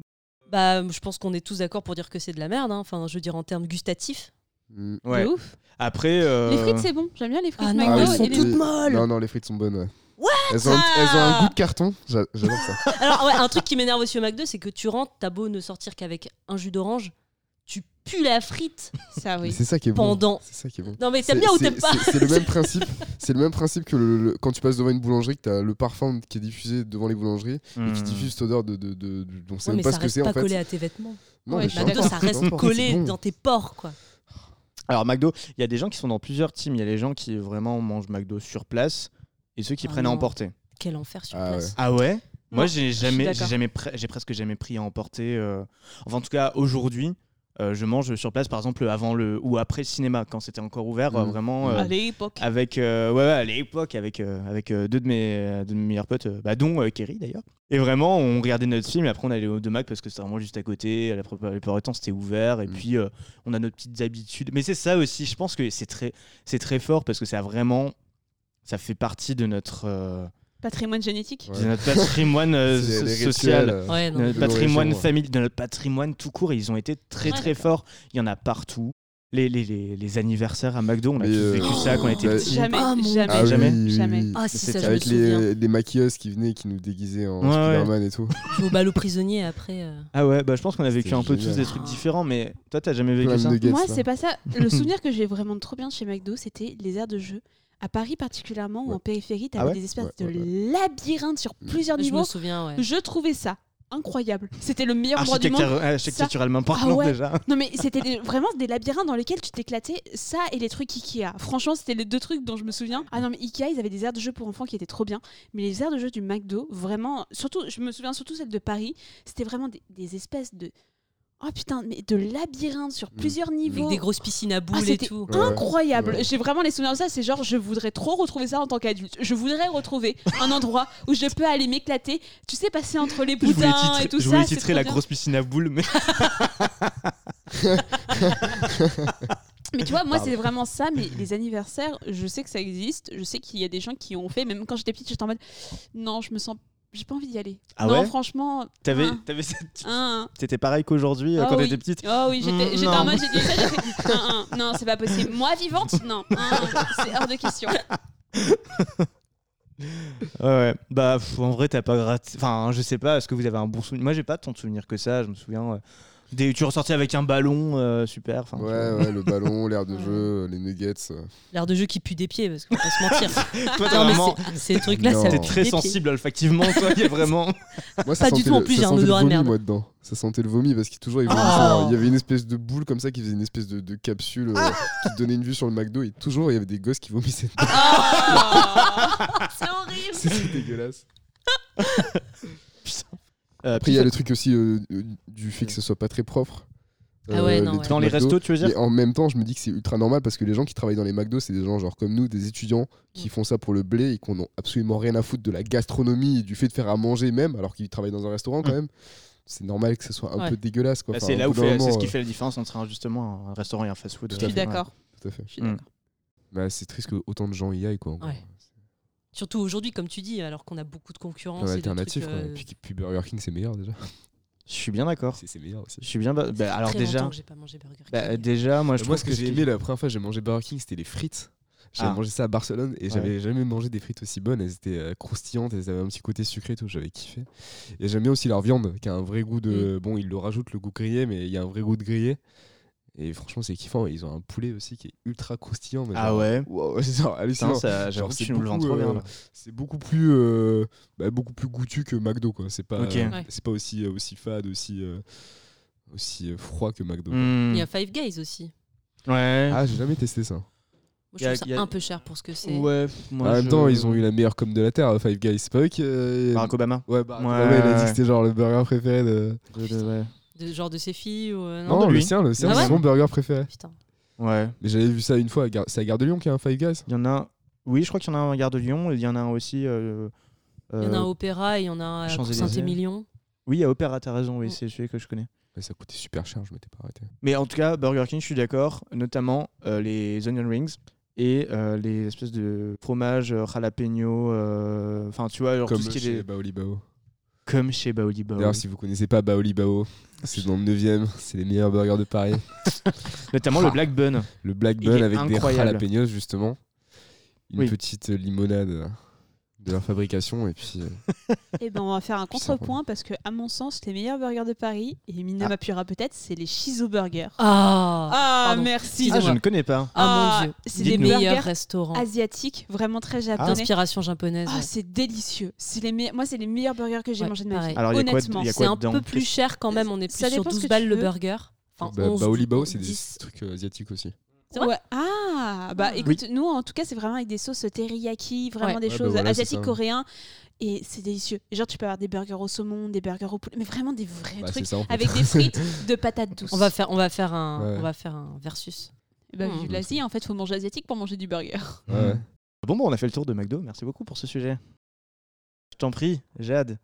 Bah, je pense qu'on est tous d'accord pour dire que c'est de la merde. hein. Enfin, je veux dire en termes gustatifs. Mm. Ouais. Ouf. Après. euh, Les frites, c'est bon. J'aime bien les frites Ah non, Ah elles sont et les- toutes molles. Non, non, les frites sont bonnes, ouais. What? Elles, ont un, elles ont un goût de carton. J'a- J'adore ça. Alors, ouais, un truc qui m'énerve aussi au McDo, c'est que tu rentres, t'as beau ne sortir qu'avec un jus d'orange, tu pues la frite Ça, oui. C'est ça qui est bon. pendant. C'est ça qui est bon. Non, mais t'aimes C'est- bien ou t'aimes pas? c'est- le même principe. C'est le même principe que le- le- quand tu passes devant une boulangerie, que t'as le parfum qui est diffusé devant les boulangeries et qui hmm. diffuse cette odeur de, de, de, de- on sait Ouais, même mais pas ça ce que reste c'est pas en fait. collé à tes vêtements. Non, Ouais, mais McDo, importe, ça reste collé dans tes pores, quoi. Alors, McDo, il y a des gens qui sont dans plusieurs teams. Il y a les gens qui vraiment mangent McDo sur place et ceux qui Ah prennent à emporter. Quel enfer sur Ah place. Ah ouais? Moi, j'ai jamais, j'ai jamais, presque jamais pris à emporter. euh, Enfin, en tout cas, aujourd'hui, euh, je mange sur place, par exemple, avant le ou après le cinéma, quand c'était encore ouvert, euh, Mhm. vraiment. euh, À l'époque. avec euh, ouais, ouais, à l'époque avec euh, avec euh, deux de mes deux de mes meilleurs potes euh, bah, dont euh, Kerry d'ailleurs et vraiment on regardait notre film et après on allait au De Mac parce que c'était vraiment juste à côté la plupart la plupart du temps c'était ouvert et Mm. puis euh, on a nos petites habitudes mais c'est ça aussi je pense que c'est très c'est très fort parce que ça a vraiment ça fait partie de notre euh, Patrimoine génétique. Ouais. de notre patrimoine euh, so- social rituels, euh, Ouais, non. de notre patrimoine l'origine, ouais. familial, de notre patrimoine tout court, et ils ont été très Ouais, très forts. Il y en a partout. Les, les, les, les anniversaires à McDo, on a tous euh, vécu ça quand on était bah, petits. Jamais, Ah, jamais. Ah oui, Jamais. oui, oui, Jamais. Ah, si, ça, Avec les, les maquilleuses qui venaient, qui nous déguisaient en Ouais, et tout. Jouer au bal aux prisonniers après. euh. Ah ouais, bah je pense qu'on a vécu un peu tous des trucs différents, mais toi t'as jamais vécu Plein ça? nuggets, Moi, c'est pas ça. Le souvenir que j'ai vraiment trop bien de chez McDo, c'était les aires de jeu. À Paris particulièrement, ou en périphérie, Ah t'avais ouais des espèces Ouais, de labyrinthes sur Mm. plusieurs Je me niveaux. souviens, ouais. Je trouvais ça incroyable. C'était le meilleur endroit du monde. Architecturalement parlant Ah ouais. déjà. Non mais c'était des- vraiment des labyrinthes dans lesquels tu t'éclatais, ça et les trucs Ikea. Franchement, c'était les deux trucs dont je me souviens. Ah non mais Ikea, ils avaient des aires de jeu pour enfants qui étaient trop bien, mais les aires de jeu du McDo, vraiment, surtout, je me souviens surtout celle de Paris, c'était vraiment des, des espèces de Oh putain, mais de labyrinthes sur Mm. plusieurs Avec niveaux. des grosses piscines à boules et tout. Incroyable. Ouais. J'ai vraiment les souvenirs de ça. C'est genre, je voudrais trop retrouver ça en tant qu'adulte. Je voudrais retrouver un endroit où je peux aller m'éclater. Tu sais, passer entre les Je voulais boudins titrer, et tout je ça. voulais c'est titrer la bien. grosse piscine à boules, mais Mais tu vois, moi, c'est vraiment ça. Mais les anniversaires, je sais que ça existe. Je sais qu'il y a des gens qui ont fait. Même quand j'étais petite, j'étais en mode non, je me sens. J'ai pas envie d'y aller. Ah non, ouais franchement. t'avais, hein, t'avais cette- hein. T'étais pareil qu'aujourd'hui euh, Ah quand oui. t'étais petite. Oh oui, j'étais Mm, j'étais en mode, j'ai dit ça, j'ai fait, non, c'est pas possible. Moi, vivante, non, c'est hors de question. Ouais, ouais. Bah, en vrai, t'as pas gratte. Enfin, je sais pas, est-ce que vous avez un bon souvenir? Moi, j'ai pas tant de souvenirs que ça. Je me souviens. euh, des... Tu ressortais avec un ballon, euh, super. Ouais, ouais, le ballon, l'air de jeu, les nuggets. euh. L'air de jeu qui pue des pieds, parce qu'on va pas se mentir. Toi, t'as non, mais vraiment. c'est- ces trucs-là, Non. ça T'es pue très des pieds. sensible olfactivement, toi. Il y a vraiment. Moi, ça Pas du sentait tout, en le- plus, ça j'ai un sentait le odorat de vomi, merde. moi, dedans. Ça sentait le vomi parce qu'il toujours, il, Oh. il y avait une espèce de boule comme ça qui faisait une espèce de, de capsule euh, Ah. qui te donnait une vue sur le McDo et toujours, il y avait des gosses qui vomissaient dedans. C'est horrible. C'était dégueulasse. Euh, Après, il y a le truc aussi euh, euh, du fait que ce soit pas très propre. Euh, Ah ouais, non, ouais. Dans les McDo. restos, tu veux dire Mais en même temps, je me dis que c'est ultra normal parce que les gens qui travaillent dans les McDo, c'est des gens genre comme nous, des étudiants qui font ça pour le blé et qui n'ont absolument rien à foutre de la gastronomie et du fait de faire à manger même, alors qu'ils travaillent dans un restaurant quand Mm. même. C'est normal que ce soit un Ouais. peu dégueulasse. Quoi. Bah, Enfin, c'est là où c'est ce qui fait la différence entre un, justement un restaurant et un fast-food. Tout Je à suis fait. d'accord. Tout à fait. Je suis Mm. d'accord. Bah, c'est triste que autant de gens y aillent. Quoi, en. Surtout aujourd'hui, comme tu dis, alors qu'on a beaucoup de concurrence. Et d'alternatives. trucs, quoi. euh, Et Puis, puis Burger King, c'est meilleur déjà. Je suis bien d'accord. C'est meilleur aussi. Je suis bien. ba- bah, alors très déjà, longtemps que j'ai pas mangé Burger King. bah, déjà, moi, je moi, ce que que j'ai aimé la première fois que j'ai mangé Burger King, c'était les frites. J'avais Ah. mangé ça à Barcelone et Ouais. j'avais jamais mangé des frites aussi bonnes. Elles étaient euh, croustillantes, elles avaient un petit côté sucré et tout, j'avais kiffé. Et j'aime bien aussi leur viande qui a un vrai goût de. Mm. Bon, ils le rajoutent le goût grillé, mais il y a un vrai goût de grillé. Et franchement, c'est kiffant. Ils ont un poulet aussi qui est ultra croustillant. mais Ah genre- ouais Wow, c'est hallucinant. C'est tu nous le vends beaucoup, trop bien. euh, beaucoup plus, euh, bah, beaucoup plus goûtu que McDo quoi. C'est pas, Ok. euh, Ouais. c'est pas aussi euh, aussi fade, aussi euh, aussi froid que McDo. Hmm. Il y a Five Guys aussi. Ouais. Ah, j'ai jamais testé ça. Moi, je a- trouve ça a- un peu cher pour ce que c'est. Ouais, moi, en même je- temps, ils ont eu la meilleure com de la terre, Five Guys. C'est pas eux qui. euh, Barack Obama. Ouais, Barack Ouais, Obama, il a dit que c'était genre le burger préféré de. De- de- genre de ses filles ou euh, Non, non, de le lui. sien, le sien, Ah c'est ouais son burger préféré. Putain. Ouais. Mais j'avais vu ça une fois. à Gare- C'est à Gare de Lyon qu'il y a un Five Guys. Il y en a un. Oui, je crois qu'il y en a un à Gare de Lyon et il y en a un aussi. euh, Il y en a un euh, à Opéra et il y en a un à Champs-Élysées. Saint-Émilion. Oui, à Opéra, t'as raison, oui, Mm. c'est celui que je connais. Mais ça coûtait super cher, je m'étais pas arrêté. Mais en tout cas, Burger King, je suis d'accord, notamment euh, les onion rings et euh, les espèces de fromage euh, jalapeno, euh, enfin tu vois, genre Comme tout ce qui est chez des- Baoli Bao. comme chez Baoli Bao. D'ailleurs, si vous connaissez pas Baoli Bao, c'est dans le 9ème. C'est les meilleurs burgers de Paris. Notamment Ah. le Black Bun. Le Black Bun avec incroyable. des jalapenos, justement. Une Oui. petite limonade de leur fabrication. Et puis. euh, Et ben on va faire un contrepoint parce que à mon sens les meilleurs burgers de Paris et Mina Ah. m'appuiera peut-être c'est les Shizo Burgers. Ah, Ah pardon. merci. Ah, je ne connais pas. Ah, Ah, mon dieu. c'est les des meilleurs restaurants asiatiques vraiment très japonais. d'inspiration japonaise. Ah, c'est délicieux. C'est les me- moi c'est les meilleurs burgers que j'ai Ouais, mangés de ma vie. Alors, il y a quoi de- Honnêtement. C'est un peu plus cher quand même. On est Ça plus sur dépend ce 12 que balles le burger. Enfin, bah, 11, Baoli Bao, c'est des 10. trucs euh, asiatiques aussi. Ouais. Ah bah Ah. écoute, nous en tout cas c'est vraiment avec des sauces teriyaki, vraiment Ouais. des Ouais, bah choses voilà, asiatiques ça. coréens et c'est délicieux. Genre tu peux avoir des burgers au saumon, des burgers au poulet, mais vraiment des vrais Bah, trucs ça, en fait. avec des frites de patates douces. On va faire, on va faire un, Ouais. on va faire un versus. Et bah, vu l'Asie, en fait, faut manger asiatique pour manger du burger. Ouais, ouais. Bon, bon, on a fait le tour de McDo. Merci beaucoup pour ce sujet. Je t'en prie, Jade.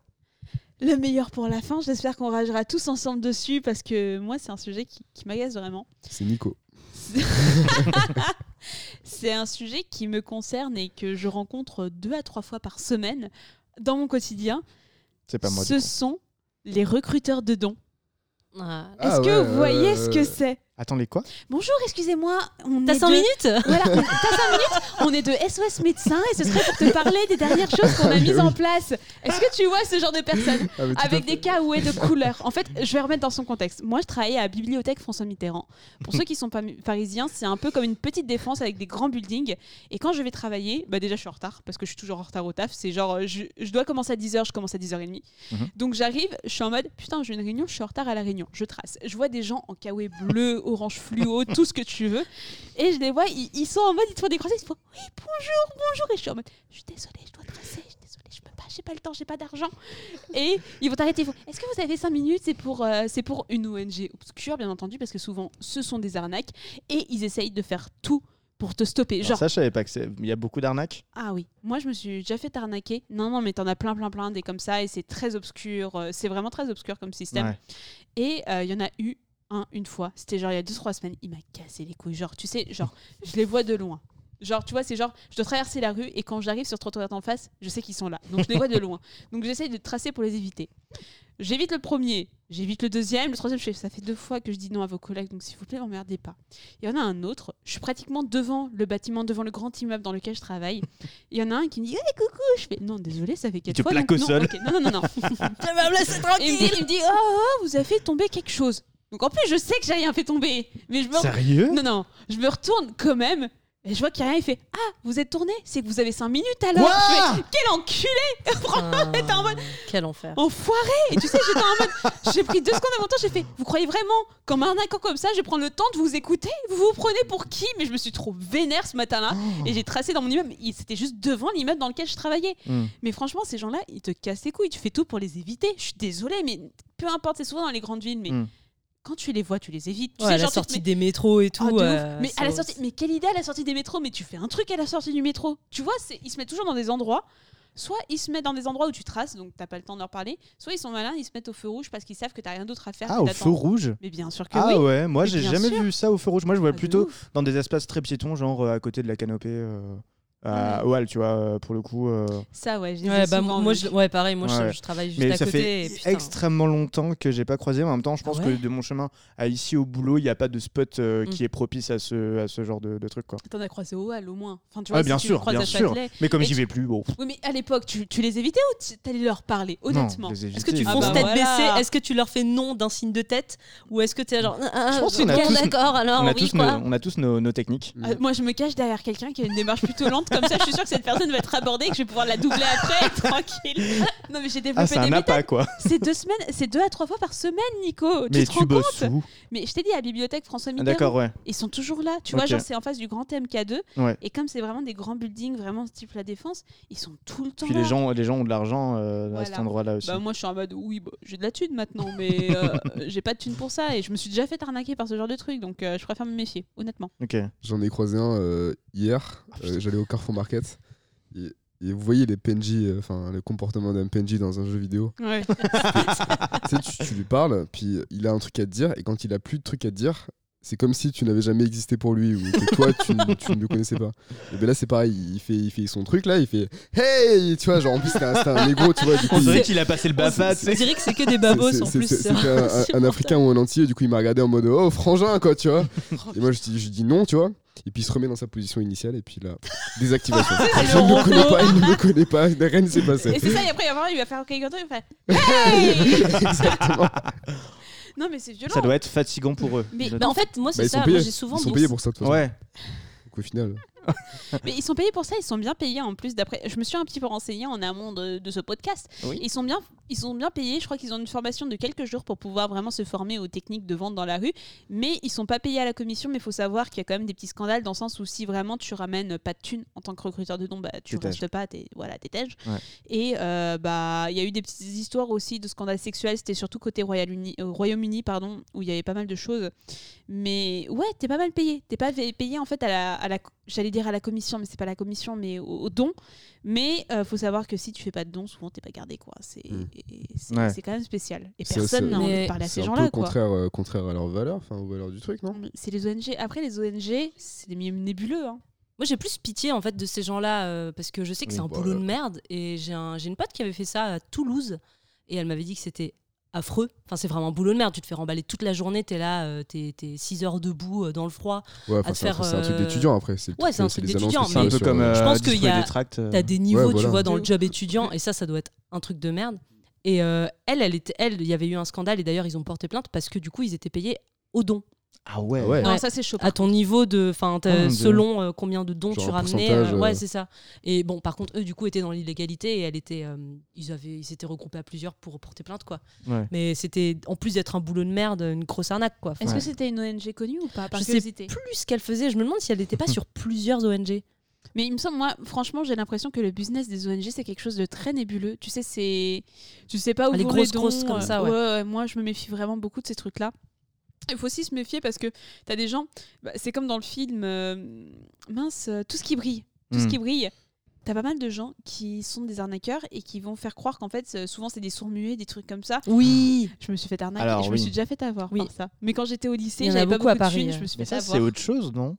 Le meilleur pour la fin, j'espère qu'on ragera tous ensemble dessus parce que moi c'est un sujet qui, qui m'agace vraiment. C'est Nico. C'est un sujet qui me concerne et que je rencontre deux à trois fois par semaine dans mon quotidien. C'est pas moi. Ce sont les recruteurs de dons. Ah. Est-ce Ah que ouais, vous voyez ce que c'est? Attends, les quoi? Bonjour, excusez-moi. on T'as est 5 de- minutes? Voilà, on- t'as 5 minutes? On est de SOS médecins et ce serait pour te parler des dernières choses qu'on a Ah, mises oui. en place. Est-ce que tu vois ce genre de personnes Ah, mais tout à avec fait. des caouets de couleurs. En fait, je vais remettre dans son contexte. Moi, je travaillais à la bibliothèque François Mitterrand. Pour ceux qui sont pas parisiens, c'est un peu comme une petite défense avec des grands buildings. Et quand je vais travailler, bah déjà, je suis en retard parce que je suis toujours en retard au taf. C'est genre, euh, je, je dois commencer à 10h, je commence à 10h30. Mhm. Donc j'arrive, je suis en mode, putain, j'ai une réunion, je suis en retard à la réunion. Je trace. Je vois des gens en caouet bleu, orange fluo, tout ce que tu veux. Et je les vois, ils, ils sont en mode, ils te font des croisés, ils se font, oui, bonjour, bonjour. Et je suis en mode, je suis désolée, je dois tracer, je suis désolée, je peux pas, j'ai pas le temps, j'ai pas d'argent. Et ils vont t'arrêter, ils font, est-ce que vous avez 5 minutes? C'est pour, euh, c'est pour une ONG obscure, bien entendu, parce que souvent, ce sont des arnaques. Et ils essayent de faire tout pour te stopper. Alors Genre, Ça, je savais pas que c'est. Il y a beaucoup d'arnaques? ah oui, moi je me suis déjà fait arnaquer. Non, non, mais t'en as plein, plein, plein des comme ça et c'est très obscur. euh, C'est vraiment très obscur comme système. Ouais. Et euh, il y en a eu un une fois. C'était genre il y a 2-3 semaines. Il m'a cassé les couilles. Genre, tu sais, genre, je les vois de loin. Genre, tu vois, c'est genre, je dois traverser la rue et quand j'arrive sur le trottoir d'en face, je sais qu'ils sont là. Donc je les vois de loin. Donc j'essaye de tracer pour les éviter. J'évite le premier, j'évite le deuxième, le troisième, je fais, ça fait deux fois que je dis non à vos collègues, donc s'il vous plaît, m'emmerdez pas. Il y en a un autre, je suis pratiquement devant le bâtiment, devant le grand immeuble dans lequel je travaille. Il y en a un qui me dit, hey, coucou, je fais, non, désolé, ça fait quatre te fois. plaque donc au non, sol. ok, Non, non, non, non. Tu vas me laisser Et il me dit, il me dit, oh, oh, vous avez fait tomber quelque chose. Donc en plus, je sais que j'ai rien fait tomber, mais je me Sérieux? Non, non, je me retourne quand même. Et je vois qu'il n'y a rien. Il fait Ah, vous êtes tourné? C'est que vous avez 5 minutes alors Quoi Je fais Quel enculé Franchement, t'es en mode Quel enfer. enfoiré Et tu sais, j'étais en mode J'ai pris deux secondes avant temps, j'ai fait Vous croyez vraiment qu'en m'arnaquant comme ça, je vais prendre le temps de vous écouter? Vous vous prenez pour qui? Mais je me suis trop vénère ce matin-là. Et j'ai tracé dans mon immeuble. Il- C'était juste devant l'immeuble dans lequel je travaillais. Hmm. Mais franchement, ces gens-là, ils te cassent les couilles. Tu fais tout pour les éviter. Je suis désolée, mais peu importe, c'est souvent dans les grandes villes. Mais Mm. Quand tu les vois, tu les évites. Tu Ouais, sais, à la genre, sortie mets- des métros et tout. ah, ouf. euh, mais à la sortie, mais quelle idée à la sortie des métros Mais tu fais un truc à la sortie du métro. Tu vois, c'est, ils se mettent toujours dans des endroits. Soit ils se mettent dans des endroits où tu traces, donc t'as pas le temps de leur parler. Soit ils sont malins, ils se mettent au feu rouge parce qu'ils savent que t'as rien d'autre à faire. Ah, que au feu rouge Mais bien sûr que Ah oui. ouais, moi j'ai jamais sûr. vu ça au feu rouge. Moi je vois Ah, plutôt dans des espaces très piétons, genre euh, à côté de la canopée. euh. À Oal, tu vois, euh, pour le coup. euh, Ça, ouais, Ouais, bah, souvent moi, je, ouais, pareil, moi, je- Ouais. je, travaille juste Mais à ça côté. fait et extrêmement longtemps que j'ai pas croisé. En même temps, je pense Ah ouais que de mon chemin à ici au boulot, il n'y a pas de spot euh, Mm. qui est propice à ce, à ce genre de, de truc. Quoi. T'en as croisé au Hall au moins. Enfin, tu bien tu sûr, bien à sûr. Châtelet. Mais comme j'y tu- vais plus, bon. Oui, mais à l'époque, tu, tu les évitais ou tu allais leur parler Honnêtement. Non, je les Est-ce que tu. Ah fonces bah tête voilà. baissée Est-ce que tu leur fais non d'un signe de tête Ou est-ce que tu es genre. Ah, Je pense qu'on a tous- d'accord, alors on a oui, tous, quoi. nos, on a tous nos, nos techniques. Ah, moi, je me cache derrière quelqu'un qui a une démarche plutôt lente. Comme ça, je suis sûre que cette personne va être abordée et que je vais pouvoir la doubler après, tranquille. Non, mais j'ai développé Ah, c'est des un méthodes. appât, quoi. C'est deux semaines, c'est deux à trois fois par semaine, Nico. Mais tu te tu rends bosses compte où Mais je t'ai dit à la bibliothèque François Ah, Mitterrand. D'accord, ouais. Ils sont toujours là. Tu vois, Ok. genre, c'est en face du grand MK2. Ouais. Et comme c'est vraiment des grands buildings, vraiment type la défense, ils sont tout le temps Puis là. les gens, les gens ont de l'argent euh, à cet Voilà. endroit-là aussi. Bah moi je suis en mode oui bah, j'ai de la thune maintenant mais euh, j'ai pas de thune pour ça et je me suis déjà fait arnaquer par ce genre de truc donc euh, je préfère me méfier honnêtement. Ok. J'en ai croisé un euh, hier. Euh, J'allais au Carrefour Market. Et, et vous voyez les PNJ, euh, enfin le comportement d'un PNJ dans un jeu vidéo. Ouais. tu, sais, tu, tu lui parles, puis il a un truc à te dire, et quand il a plus de trucs à te dire, c'est comme si tu n'avais jamais existé pour lui, ou que toi tu, ne le connaissais pas. Et ben là c'est pareil, il fait, il fait son truc là, il fait Hey Tu vois, genre en plus c'était un, un négro, tu vois, du coup. On dirait qu'il a passé le BAFA, tu On sais. dirait que c'est que des babos c'est- en c'est- plus. c'est- un, un- un africain ou un entier, du coup il m'a regardé en mode Oh frangin quoi, tu vois. Et moi je dis, je dis non, tu vois. Et puis il se remet dans sa position initiale, et puis là, désactivation. C'est je ne me connais pas, il ne me connaît pas, rien ne s'est passé. Et c'est ça et après il va voir, il va faire d'autre il va faire Hey Exactement. Non mais c'est violent. Ça doit être fatigant pour eux. Mais- Bah, en fait, moi, Bah, c'est ils sont ça. j'ai souvent. ils sont payés pour ça de toute façon. Ouais. Donc au final. Mais ils sont payés pour ça, ils sont bien payés en plus d'après. Je me suis un petit peu renseignée en amont de, de ce podcast. Oui. Ils sont bien, ils sont bien payés. Je crois qu'ils ont une formation de quelques jours pour pouvoir vraiment se former aux techniques de vente dans la rue. Mais ils sont pas payés à la commission. Mais il faut savoir qu'il y a quand même des petits scandales dans le sens où si vraiment tu ramènes pas de thunes en tant que recruteur de dons, bah tu T'es restes pas, t'es voilà, t'es tège. Ouais. Et euh, bah il y a eu des petites histoires aussi de scandales sexuels. C'était surtout côté Royaume-Uni, euh, Royaume-Uni pardon, où il y avait pas mal de choses. Mais ouais, t'es pas mal payé. T'es pas payé en fait à la, à la j'allais dire à la commission, mais c'est pas la commission, mais au, au don. Mais euh, faut savoir que si tu fais pas de don, souvent t'es pas gardé quoi. C'est Mm. C'est Ouais. c'est quand même spécial. Et C'est- personne c'est- n'a envie de parler à C'est ces gens-là quoi. contraire, euh, contraire à leurs valeurs, enfin aux valeurs du truc, non? C'est les ONG. Après les ONG, c'est des milieux nébuleux. Hein. Moi, j'ai plus pitié en fait de ces gens-là euh, parce que je sais que c'est un bah, boulot de merde et j'ai un, j'ai une pote qui avait fait ça à Toulouse et elle m'avait dit que c'était affreux. Enfin, c'est vraiment un boulot de merde. Tu te fais remballer toute la journée, t'es là, euh, t'es 6 heures debout euh, dans le froid. Ouais, c'est un, c'est truc d'étudiant après. C'est Ouais, c'est un truc d'étudiant, C'est un peu comme Je pense qu'il y a- des tracts. euh. T'as des niveaux, Ouais, tu vois, dans le job étudiant et ça, ça doit être un truc de merde. Et euh, elle, elle était, elle, il y avait eu un scandale et d'ailleurs ils ont porté plainte parce que du coup ils étaient payés au don. Ah ouais. Ah ouais. Non, ça c'est chaud. à ton niveau de enfin Dieu. selon euh, combien de dons tu ramenais euh, ouais c'est ça et bon par contre eux du coup étaient dans l'illégalité et elle était euh, ils avaient ils s'étaient regroupés à plusieurs pour porter plainte quoi Ouais. mais c'était en plus d'être un boulot de merde une grosse arnaque quoi Est-ce Ouais. que c'était une ONG connue ou pas Par je sais plus ce qu'elle faisait je me demande si elle n'était pas sur plusieurs ONG Mais il me semble, moi, franchement, j'ai l'impression que le business des ONG, c'est quelque chose de très nébuleux. Tu sais, c'est. Tu sais pas où Ah, les vont grosses, les dons. grosses comme euh, ça, ouais. ouais, moi, je me méfie vraiment beaucoup de ces trucs-là. Il faut aussi se méfier parce que tu as des gens. bah, c'est comme dans le film. euh, mince, euh, tout ce qui brille. Tout ce Mm. qui brille. T'as pas mal de gens qui sont des arnaqueurs et qui vont faire croire qu'en fait, euh, souvent, c'est des sourds muets, des trucs comme ça. oui Je me suis fait arnaquer Alors, et je me suis déjà fait avoir Oui. par ça. Mais quand j'étais au lycée, j'avais pas beaucoup à beaucoup de Paris, thunes, euh. je me suis Mais fait ça, c'est autre chose, non?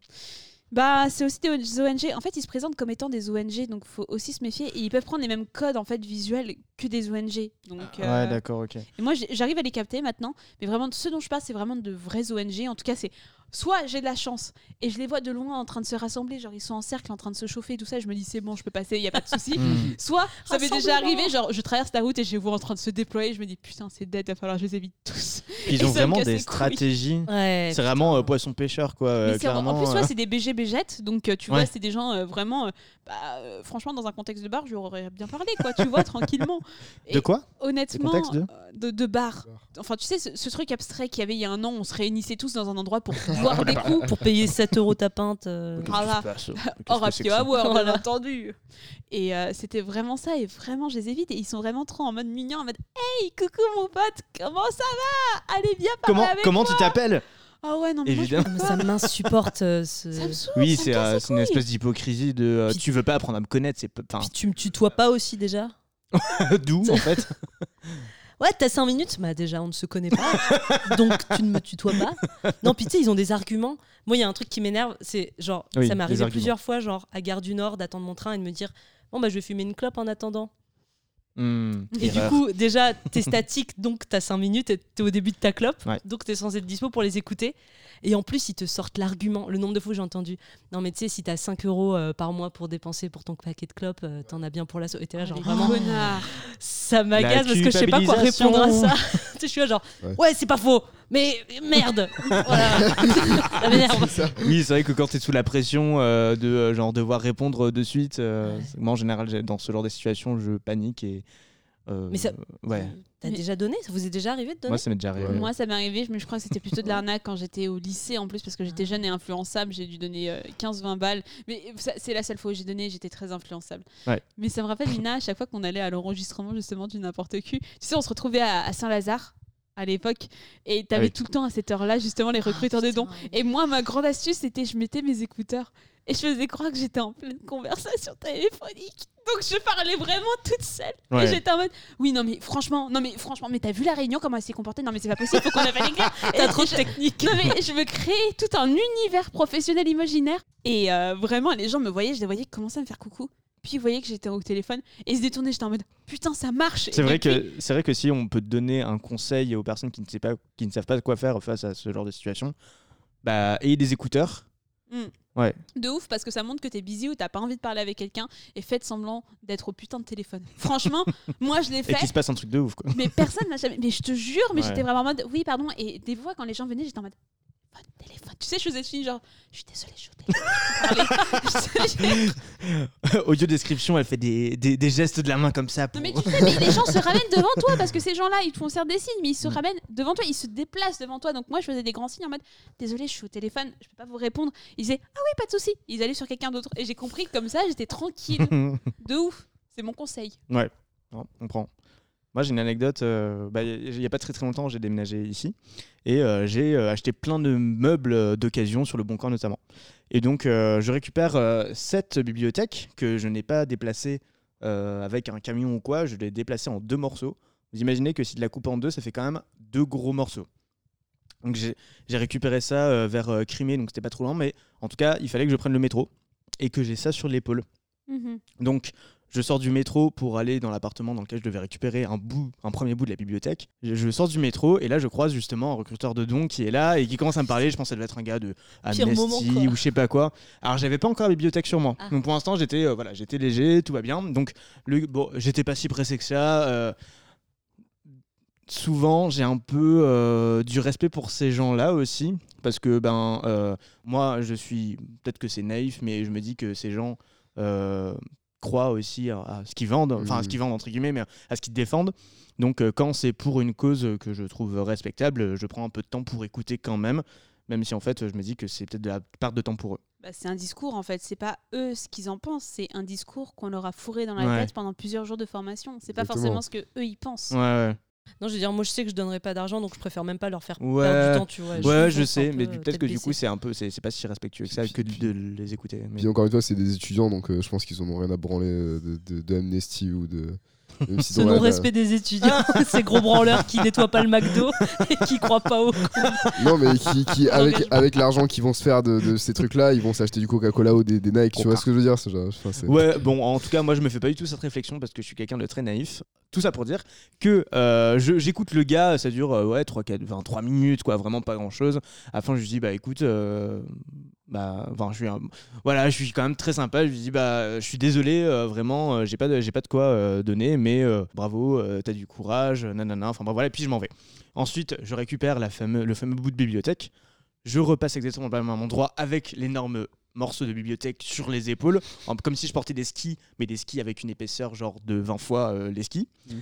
Bah, c'est aussi des ONG. En fait, ils se présentent comme étant des ONG, donc faut aussi se méfier. Et ils peuvent prendre les mêmes codes en fait visuels que des ONG. Donc, euh, Ouais, d'accord, ok. et moi, j'arrive à les capter maintenant. Mais vraiment, ce dont je parle, c'est vraiment de vraies ONG. En tout cas, c'est soit j'ai de la chance et je les vois de loin en train de se rassembler, genre ils sont en cercle en train de se chauffer, tout ça. Et je me dis c'est bon, je peux passer, il y a pas de souci. Hmm. Soit ça m'est déjà arrivé, genre je traverse la route et je les vois en train de se déployer. Je me dis putain, c'est dead, va falloir que je les évite tous. Ils Et ont vraiment des stratégies. ouais C'est vraiment euh, poisson-pêcheur, quoi. euh, c'est en- clairement, plus, ouais, euh. c'est des BG Bégettes, donc euh, tu vois, Ouais. c'est des gens euh, vraiment. euh, bah, euh, franchement, dans un contexte de bar, je leur aurais bien parlé, quoi, tu vois, tranquillement. De quoi? Honnêtement, de? euh, de, de bar. Enfin, tu sais, ce, ce truc abstrait qu'il y avait il y a un an, on se réunissait tous dans un endroit pour boire des coups. pour payer 7 euros ta pinte euh, Qu'est-ce Voilà. qui se passe? Qu'est-ce Hors happy hour, bien entendu. Et euh, c'était vraiment ça, et vraiment, je les évite. Et ils sont vraiment trop en mode mignon, en mode Hey, coucou mon pote, comment ça va? Allez, viens parler Comment, avec comment moi. tu t'appelles? Ah ouais, non, mais Évidemment. ça m'insupporte euh, ce- Ça me saoule, Oui, c'est euh, c'est une espèce d'hypocrisie de euh, tu veux pas apprendre à me connaître, enfin puis tu me tutoies pas aussi déjà? d'où en fait Ouais, t'as 5 minutes Bah, déjà, on ne se connaît pas. donc, tu ne me tutoies pas. Non, puis tu sais, ils ont des arguments. Moi, il y a un truc qui m'énerve. C'est genre, Oui, ça m'est arrivé arguments. plusieurs fois, genre, à Gare du Nord, d'attendre mon train et de me dire Bon, bah, je vais fumer une clope en attendant. Hmm, Et du coup, déjà, t'es statique, donc t'as 5 minutes et t'es au début de ta clope. Ouais. Donc t'es censé être dispo pour les écouter. Et en plus, ils te sortent l'argument. Le nombre de fois où j'ai entendu Non, mais tu sais, si t'as 5 euros euh, par mois pour dépenser pour ton paquet de clopes, euh, t'en as bien pour la. Et t'es là, genre Les vraiment. Ça m'agace parce que je sais pas quoi répondre à ça. tu sais, je suis là, genre Ouais. Ouais, c'est pas faux, mais merde Voilà. ça m'énerve. Oui, c'est vrai que quand tu es sous la pression euh, de euh, genre devoir répondre de suite, euh, Ouais. moi en général j'ai- dans ce genre de situation je panique et euh, Mais ça- ouais, T'as Mais- déjà donné? Ça vous est déjà arrivé de donner? Moi ça m'est déjà arrivé. Moi, ça m'est arrivé, mais je crois que c'était plutôt de l'arnaque quand j'étais au lycée en plus, parce que j'étais jeune et influençable. J'ai dû donner euh, 15-20 balles. Mais ça, c'est la seule fois où j'ai donné, j'étais très influençable. Ouais. Mais ça me rappelle, Nina, à chaque fois qu'on allait à l'enregistrement justement du N'importe qui, tu sais, on se retrouvait à, à Saint-Lazare à l'époque, et t'avais Ah oui. tout le temps à cette heure-là justement les recruteurs de dons. Et moi, ma grande astuce, c'était je mettais mes écouteurs et je faisais croire que j'étais en pleine conversation téléphonique. Donc je parlais vraiment toute seule. Ouais. Et j'étais en mode, oui, non, mais franchement, non, mais franchement, mais t'as vu la réunion, comment elle s'est comportée? Non, mais c'est pas possible, faut qu'on appelle les gars. T'as Et trop de technique. Non, mais je me créais tout un univers professionnel imaginaire. Et euh, vraiment, les gens me voyaient, je les voyais commencer à me faire coucou. Puis ils voyaient que j'étais au téléphone et ils se détournaient, j'étais en mode, putain, ça marche. C'est Et vrai que c'est vrai que si on peut donner un conseil aux personnes qui ne, savent pas, qui ne savent pas quoi faire face à ce genre de situation, bah ayez des écouteurs. De ouf parce que ça montre que t'es busy ou t'as pas envie de parler avec quelqu'un et faites semblant d'être au putain de téléphone. Franchement, moi je l'ai Et fait. qu'il se passe un truc de ouf quoi. Mais personne m'a jamais. Mais je te jure, mais Ouais. j'étais vraiment en mode oui, pardon. Et des fois, quand les gens venaient, j'étais en mode téléphone, téléphone. Tu sais, je faisais fini genre je suis désolée, je suis au téléphone. Audio description, elle fait des, des, des gestes de la main comme ça. non, mais tu sais, mais les gens se ramènent devant toi parce que ces gens-là, ils te font faire des signes, mais ils se ramènent devant toi, ils se déplacent devant toi. Donc moi, je faisais des grands signes en mode désolée, je suis au téléphone, je peux pas vous répondre. Ils disaient ah oui, pas de souci. Ils allaient sur quelqu'un d'autre et j'ai compris que comme ça, j'étais tranquille. de ouf. C'est mon conseil. Ouais, on prend. Moi, j'ai une anecdote. euh, bah, Il n'y a pas très très longtemps, j'ai déménagé ici et euh, j'ai euh, acheté plein de meubles d'occasion sur le Bon Coin notamment. Et donc, je récupère cette bibliothèque que je n'ai pas déplacée avec un camion ou quoi. Je l'ai déplacée en deux morceaux. Vous imaginez que si de la coupe en deux, ça fait quand même deux gros morceaux. Donc, j'ai récupéré ça vers Crimée, donc c'était pas trop loin, mais en tout cas, il fallait que je prenne le métro et que j'ai ça sur l'épaule. Mhm. Donc, je sors du métro pour aller dans l'appartement dans lequel je devais récupérer un bout, un premier bout de la bibliothèque. Je, je sors du métro et là, je croise justement un recruteur de dons qui est là et qui commence à me parler. Je pense que ça devait être un gars de moment, Amnesty quoi. ou je sais pas quoi. Alors, j'avais pas encore la bibliothèque sur moi. Ah. Donc, pour l'instant, j'étais euh, voilà, j'étais léger, tout va bien. Donc, le, bon, j'étais pas si pressé que ça. euh, souvent, j'ai un peu euh, du respect pour ces gens-là aussi. Parce que, ben, euh, moi, je suis. Peut-être que c'est naïf, mais je me dis que ces gens. euh, croient aussi à, à ce qu'ils vendent, enfin à ce Mhm. qu'ils vendent entre guillemets, mais à ce qu'ils défendent. Donc euh, quand c'est pour une cause que je trouve respectable, je prends un peu de temps pour écouter quand même, même si en fait je me dis que c'est peut-être de la perte de temps pour eux. Bah, c'est un discours en fait, c'est pas eux ce qu'ils en pensent, c'est un discours qu'on leur a fourré dans la Ouais. tête pendant plusieurs jours de formation. C'est pas forcément ce que eux ils pensent. Ouais, ouais. Non, je veux dire, moi je sais que je donnerai pas d'argent, donc je préfère même pas leur faire Ouais. perdre du temps, tu vois. Ouais, je sais, mais peu, peut-être que du coup c'est un peu, c'est pas si respectueux que ça que de, de les écouter. mais- Puis encore une fois, c'est des étudiants, donc euh, je pense qu'ils en ont rien à branler euh, de, de, de Amnesty ou de. Si Ce non-respect des étudiants, ces gros branleurs qui nettoient pas le McDo et qui croient pas au. Non, mais qui, qui avec, l'argent qu'ils vont se faire de, de ces trucs-là, ils vont s'acheter du Coca-Cola ou des, des Nike. Tu vois ce que je veux dire genre, enfin, Ouais, bon, en tout cas, moi, je me fais pas du tout cette réflexion parce que je suis quelqu'un de très naïf. Tout ça pour dire que euh, j'écoute le gars, ça dure euh, ouais, 3, 4, 20, 3 minutes, quoi, vraiment pas grand chose. À la fin, je lui dis, bah écoute, euh, bah, enfin, je suis, un- voilà, je suis quand même très sympa. Je lui dis, bah, je suis désolé, euh, vraiment, euh, j'ai pas, de- j'ai pas de quoi euh, donner, mais euh, bravo, euh, t'as du courage, nanana, enfin, bah, voilà, et puis je m'en vais. Ensuite, je récupère la fameux, le fameux bout de bibliothèque. Je repasse exactement au même endroit avec l'énorme morceau de bibliothèque sur les épaules, en- comme si je portais des skis, mais des skis avec une épaisseur genre de 20 fois euh, les skis. Mm.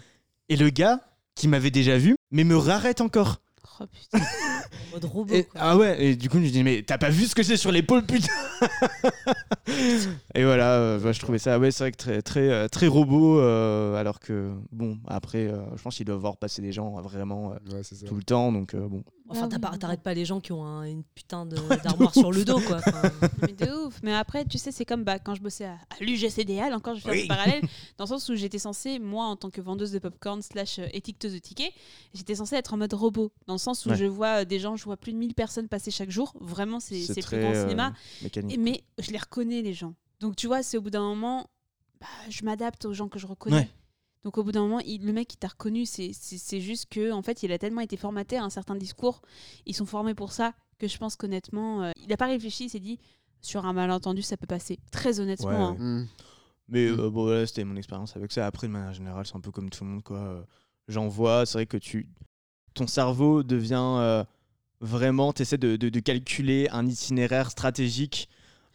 Et le gars, qui m'avait déjà vu, mais me rarrête encore. Oh putain. Mode robot, Et- quoi. ah ouais, et du coup, je dis, mais t'as pas vu ce que j'ai sur l'épaule, putain Et voilà, euh, bah, je trouvais ça, ouais, c'est vrai que très, très, euh, très robot, euh, alors que, bon, après, euh, je pense qu'il doit voir passer des gens vraiment euh, Ouais, c'est ça. tout le temps, donc euh, bon. Enfin, Ah t'arrêtes pas les gens qui ont un- une putain de- d'armoire sur le dos, quoi. Enfin, Mais de ouf. Mais après, tu sais, c'est comme bah, quand je bossais à, à l'UGCDL, encore je vais faire Oui. du parallèle, dans le sens où j'étais censée, moi, en tant que vendeuse de popcorn slash étiqueteuse de tickets, j'étais censée être en mode robot. Dans le sens où Ouais. je vois des gens, je vois plus de 1000 personnes passer chaque jour. Vraiment, c'est plus grand euh, cinéma. Et- mais je les reconnais, les gens. Donc, tu vois, c'est au bout d'un moment, bah, je m'adapte aux gens que je reconnais. Ouais. Donc, au bout d'un moment, il- le mec qui t'a reconnu, c'est- juste que, en fait, il a tellement été formaté à un certain discours. Ils sont formés pour ça que je pense qu'honnêtement, euh, il n'a pas réfléchi. Il s'est dit, sur un malentendu, ça peut passer. Très honnêtement. Ouais, hein. Hmm. Mais Mm. euh, bon, voilà, c'était mon expérience avec ça. Après, de manière générale, c'est un peu comme tout le monde, quoi. J'en vois, c'est vrai que tu, ton cerveau devient euh, vraiment, tu essaies de, de- de calculer un itinéraire stratégique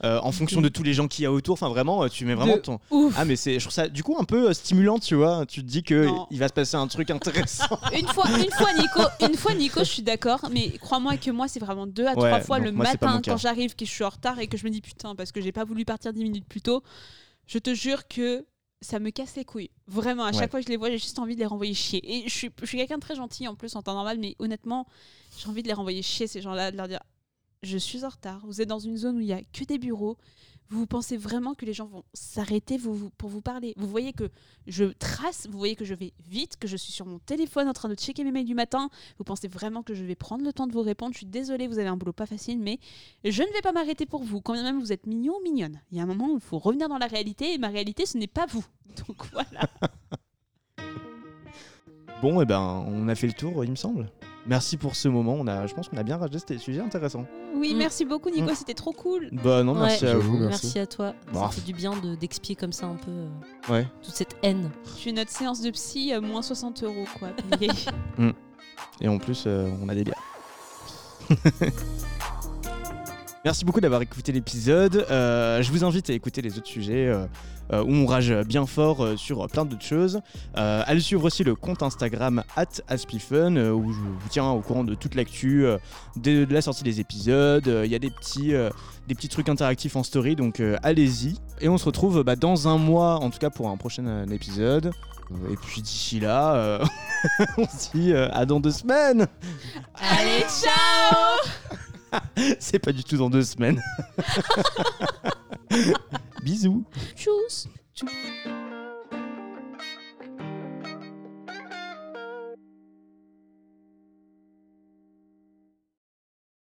euh, en fonction de tous les gens qu'il y a autour. Enfin, vraiment, euh, tu mets vraiment De ton. Ouf. Ah, mais c'est, je trouve ça du coup un peu euh, stimulant, tu vois. Tu te dis que Non. il va se passer un truc intéressant. Une fois, une fois, Nico, une fois, Nico, je suis d'accord, mais crois-moi que moi, c'est vraiment deux à Ouais, trois fois le moi, matin quand j'arrive que je suis en retard et que je me dis putain parce que j'ai pas voulu partir dix minutes plus tôt. Je te jure que ça me casse les couilles. Vraiment, à chaque Ouais. fois que je les vois, j'ai juste envie de les renvoyer chier. Et je suis, je suis quelqu'un de très gentil en plus en temps normal, mais honnêtement, j'ai envie de les renvoyer chier ces gens-là, de leur dire je suis en retard. Vous êtes dans une zone où il y a que des bureaux. Vous pensez vraiment que les gens vont s'arrêter pour vous parler? Vous voyez que je trace, vous voyez que je vais vite, que je suis sur mon téléphone en train de checker mes mails du matin. Vous pensez vraiment que je vais prendre le temps de vous répondre? Je suis désolée, vous avez un boulot pas facile, mais je ne vais pas m'arrêter pour vous. Quand même vous êtes mignon ou mignonne. Il y a un moment où il faut revenir dans la réalité et ma réalité, ce n'est pas vous. Donc voilà. bon, et ben, on a fait le tour, il me semble. Merci pour ce moment. On a, je pense qu'on a bien rajouté. C'était sujet intéressant. Oui, Mm. merci beaucoup, Nico, Mm. c'était trop cool. Bah non, merci Ouais. à vous. merci. merci à toi. Bah. Ça fait du bien de- d'expier comme ça un peu euh, Ouais. toute cette haine. Je suis notre séance de psy, euh, moins 60 euros, quoi. Et en plus, euh, on a des bières. Merci beaucoup d'avoir écouté l'épisode. Euh, je vous invite à écouter les autres sujets euh, euh, où on rage bien fort euh, sur plein d'autres choses. Euh, allez suivre aussi le compte Instagram @aspifun euh, où je vous tiens au courant de toute l'actu, euh, de, de la sortie des épisodes. Euh, Il y a des petits, euh, des petits trucs interactifs en story, donc euh, allez-y. Et on se retrouve bah, dans un mois, en tout cas pour un prochain euh, épisode. Euh, Et puis d'ici là, euh, on se dit euh, à dans deux semaines. Allez, ciao C'est pas du tout dans deux semaines. Bisous. Tchuss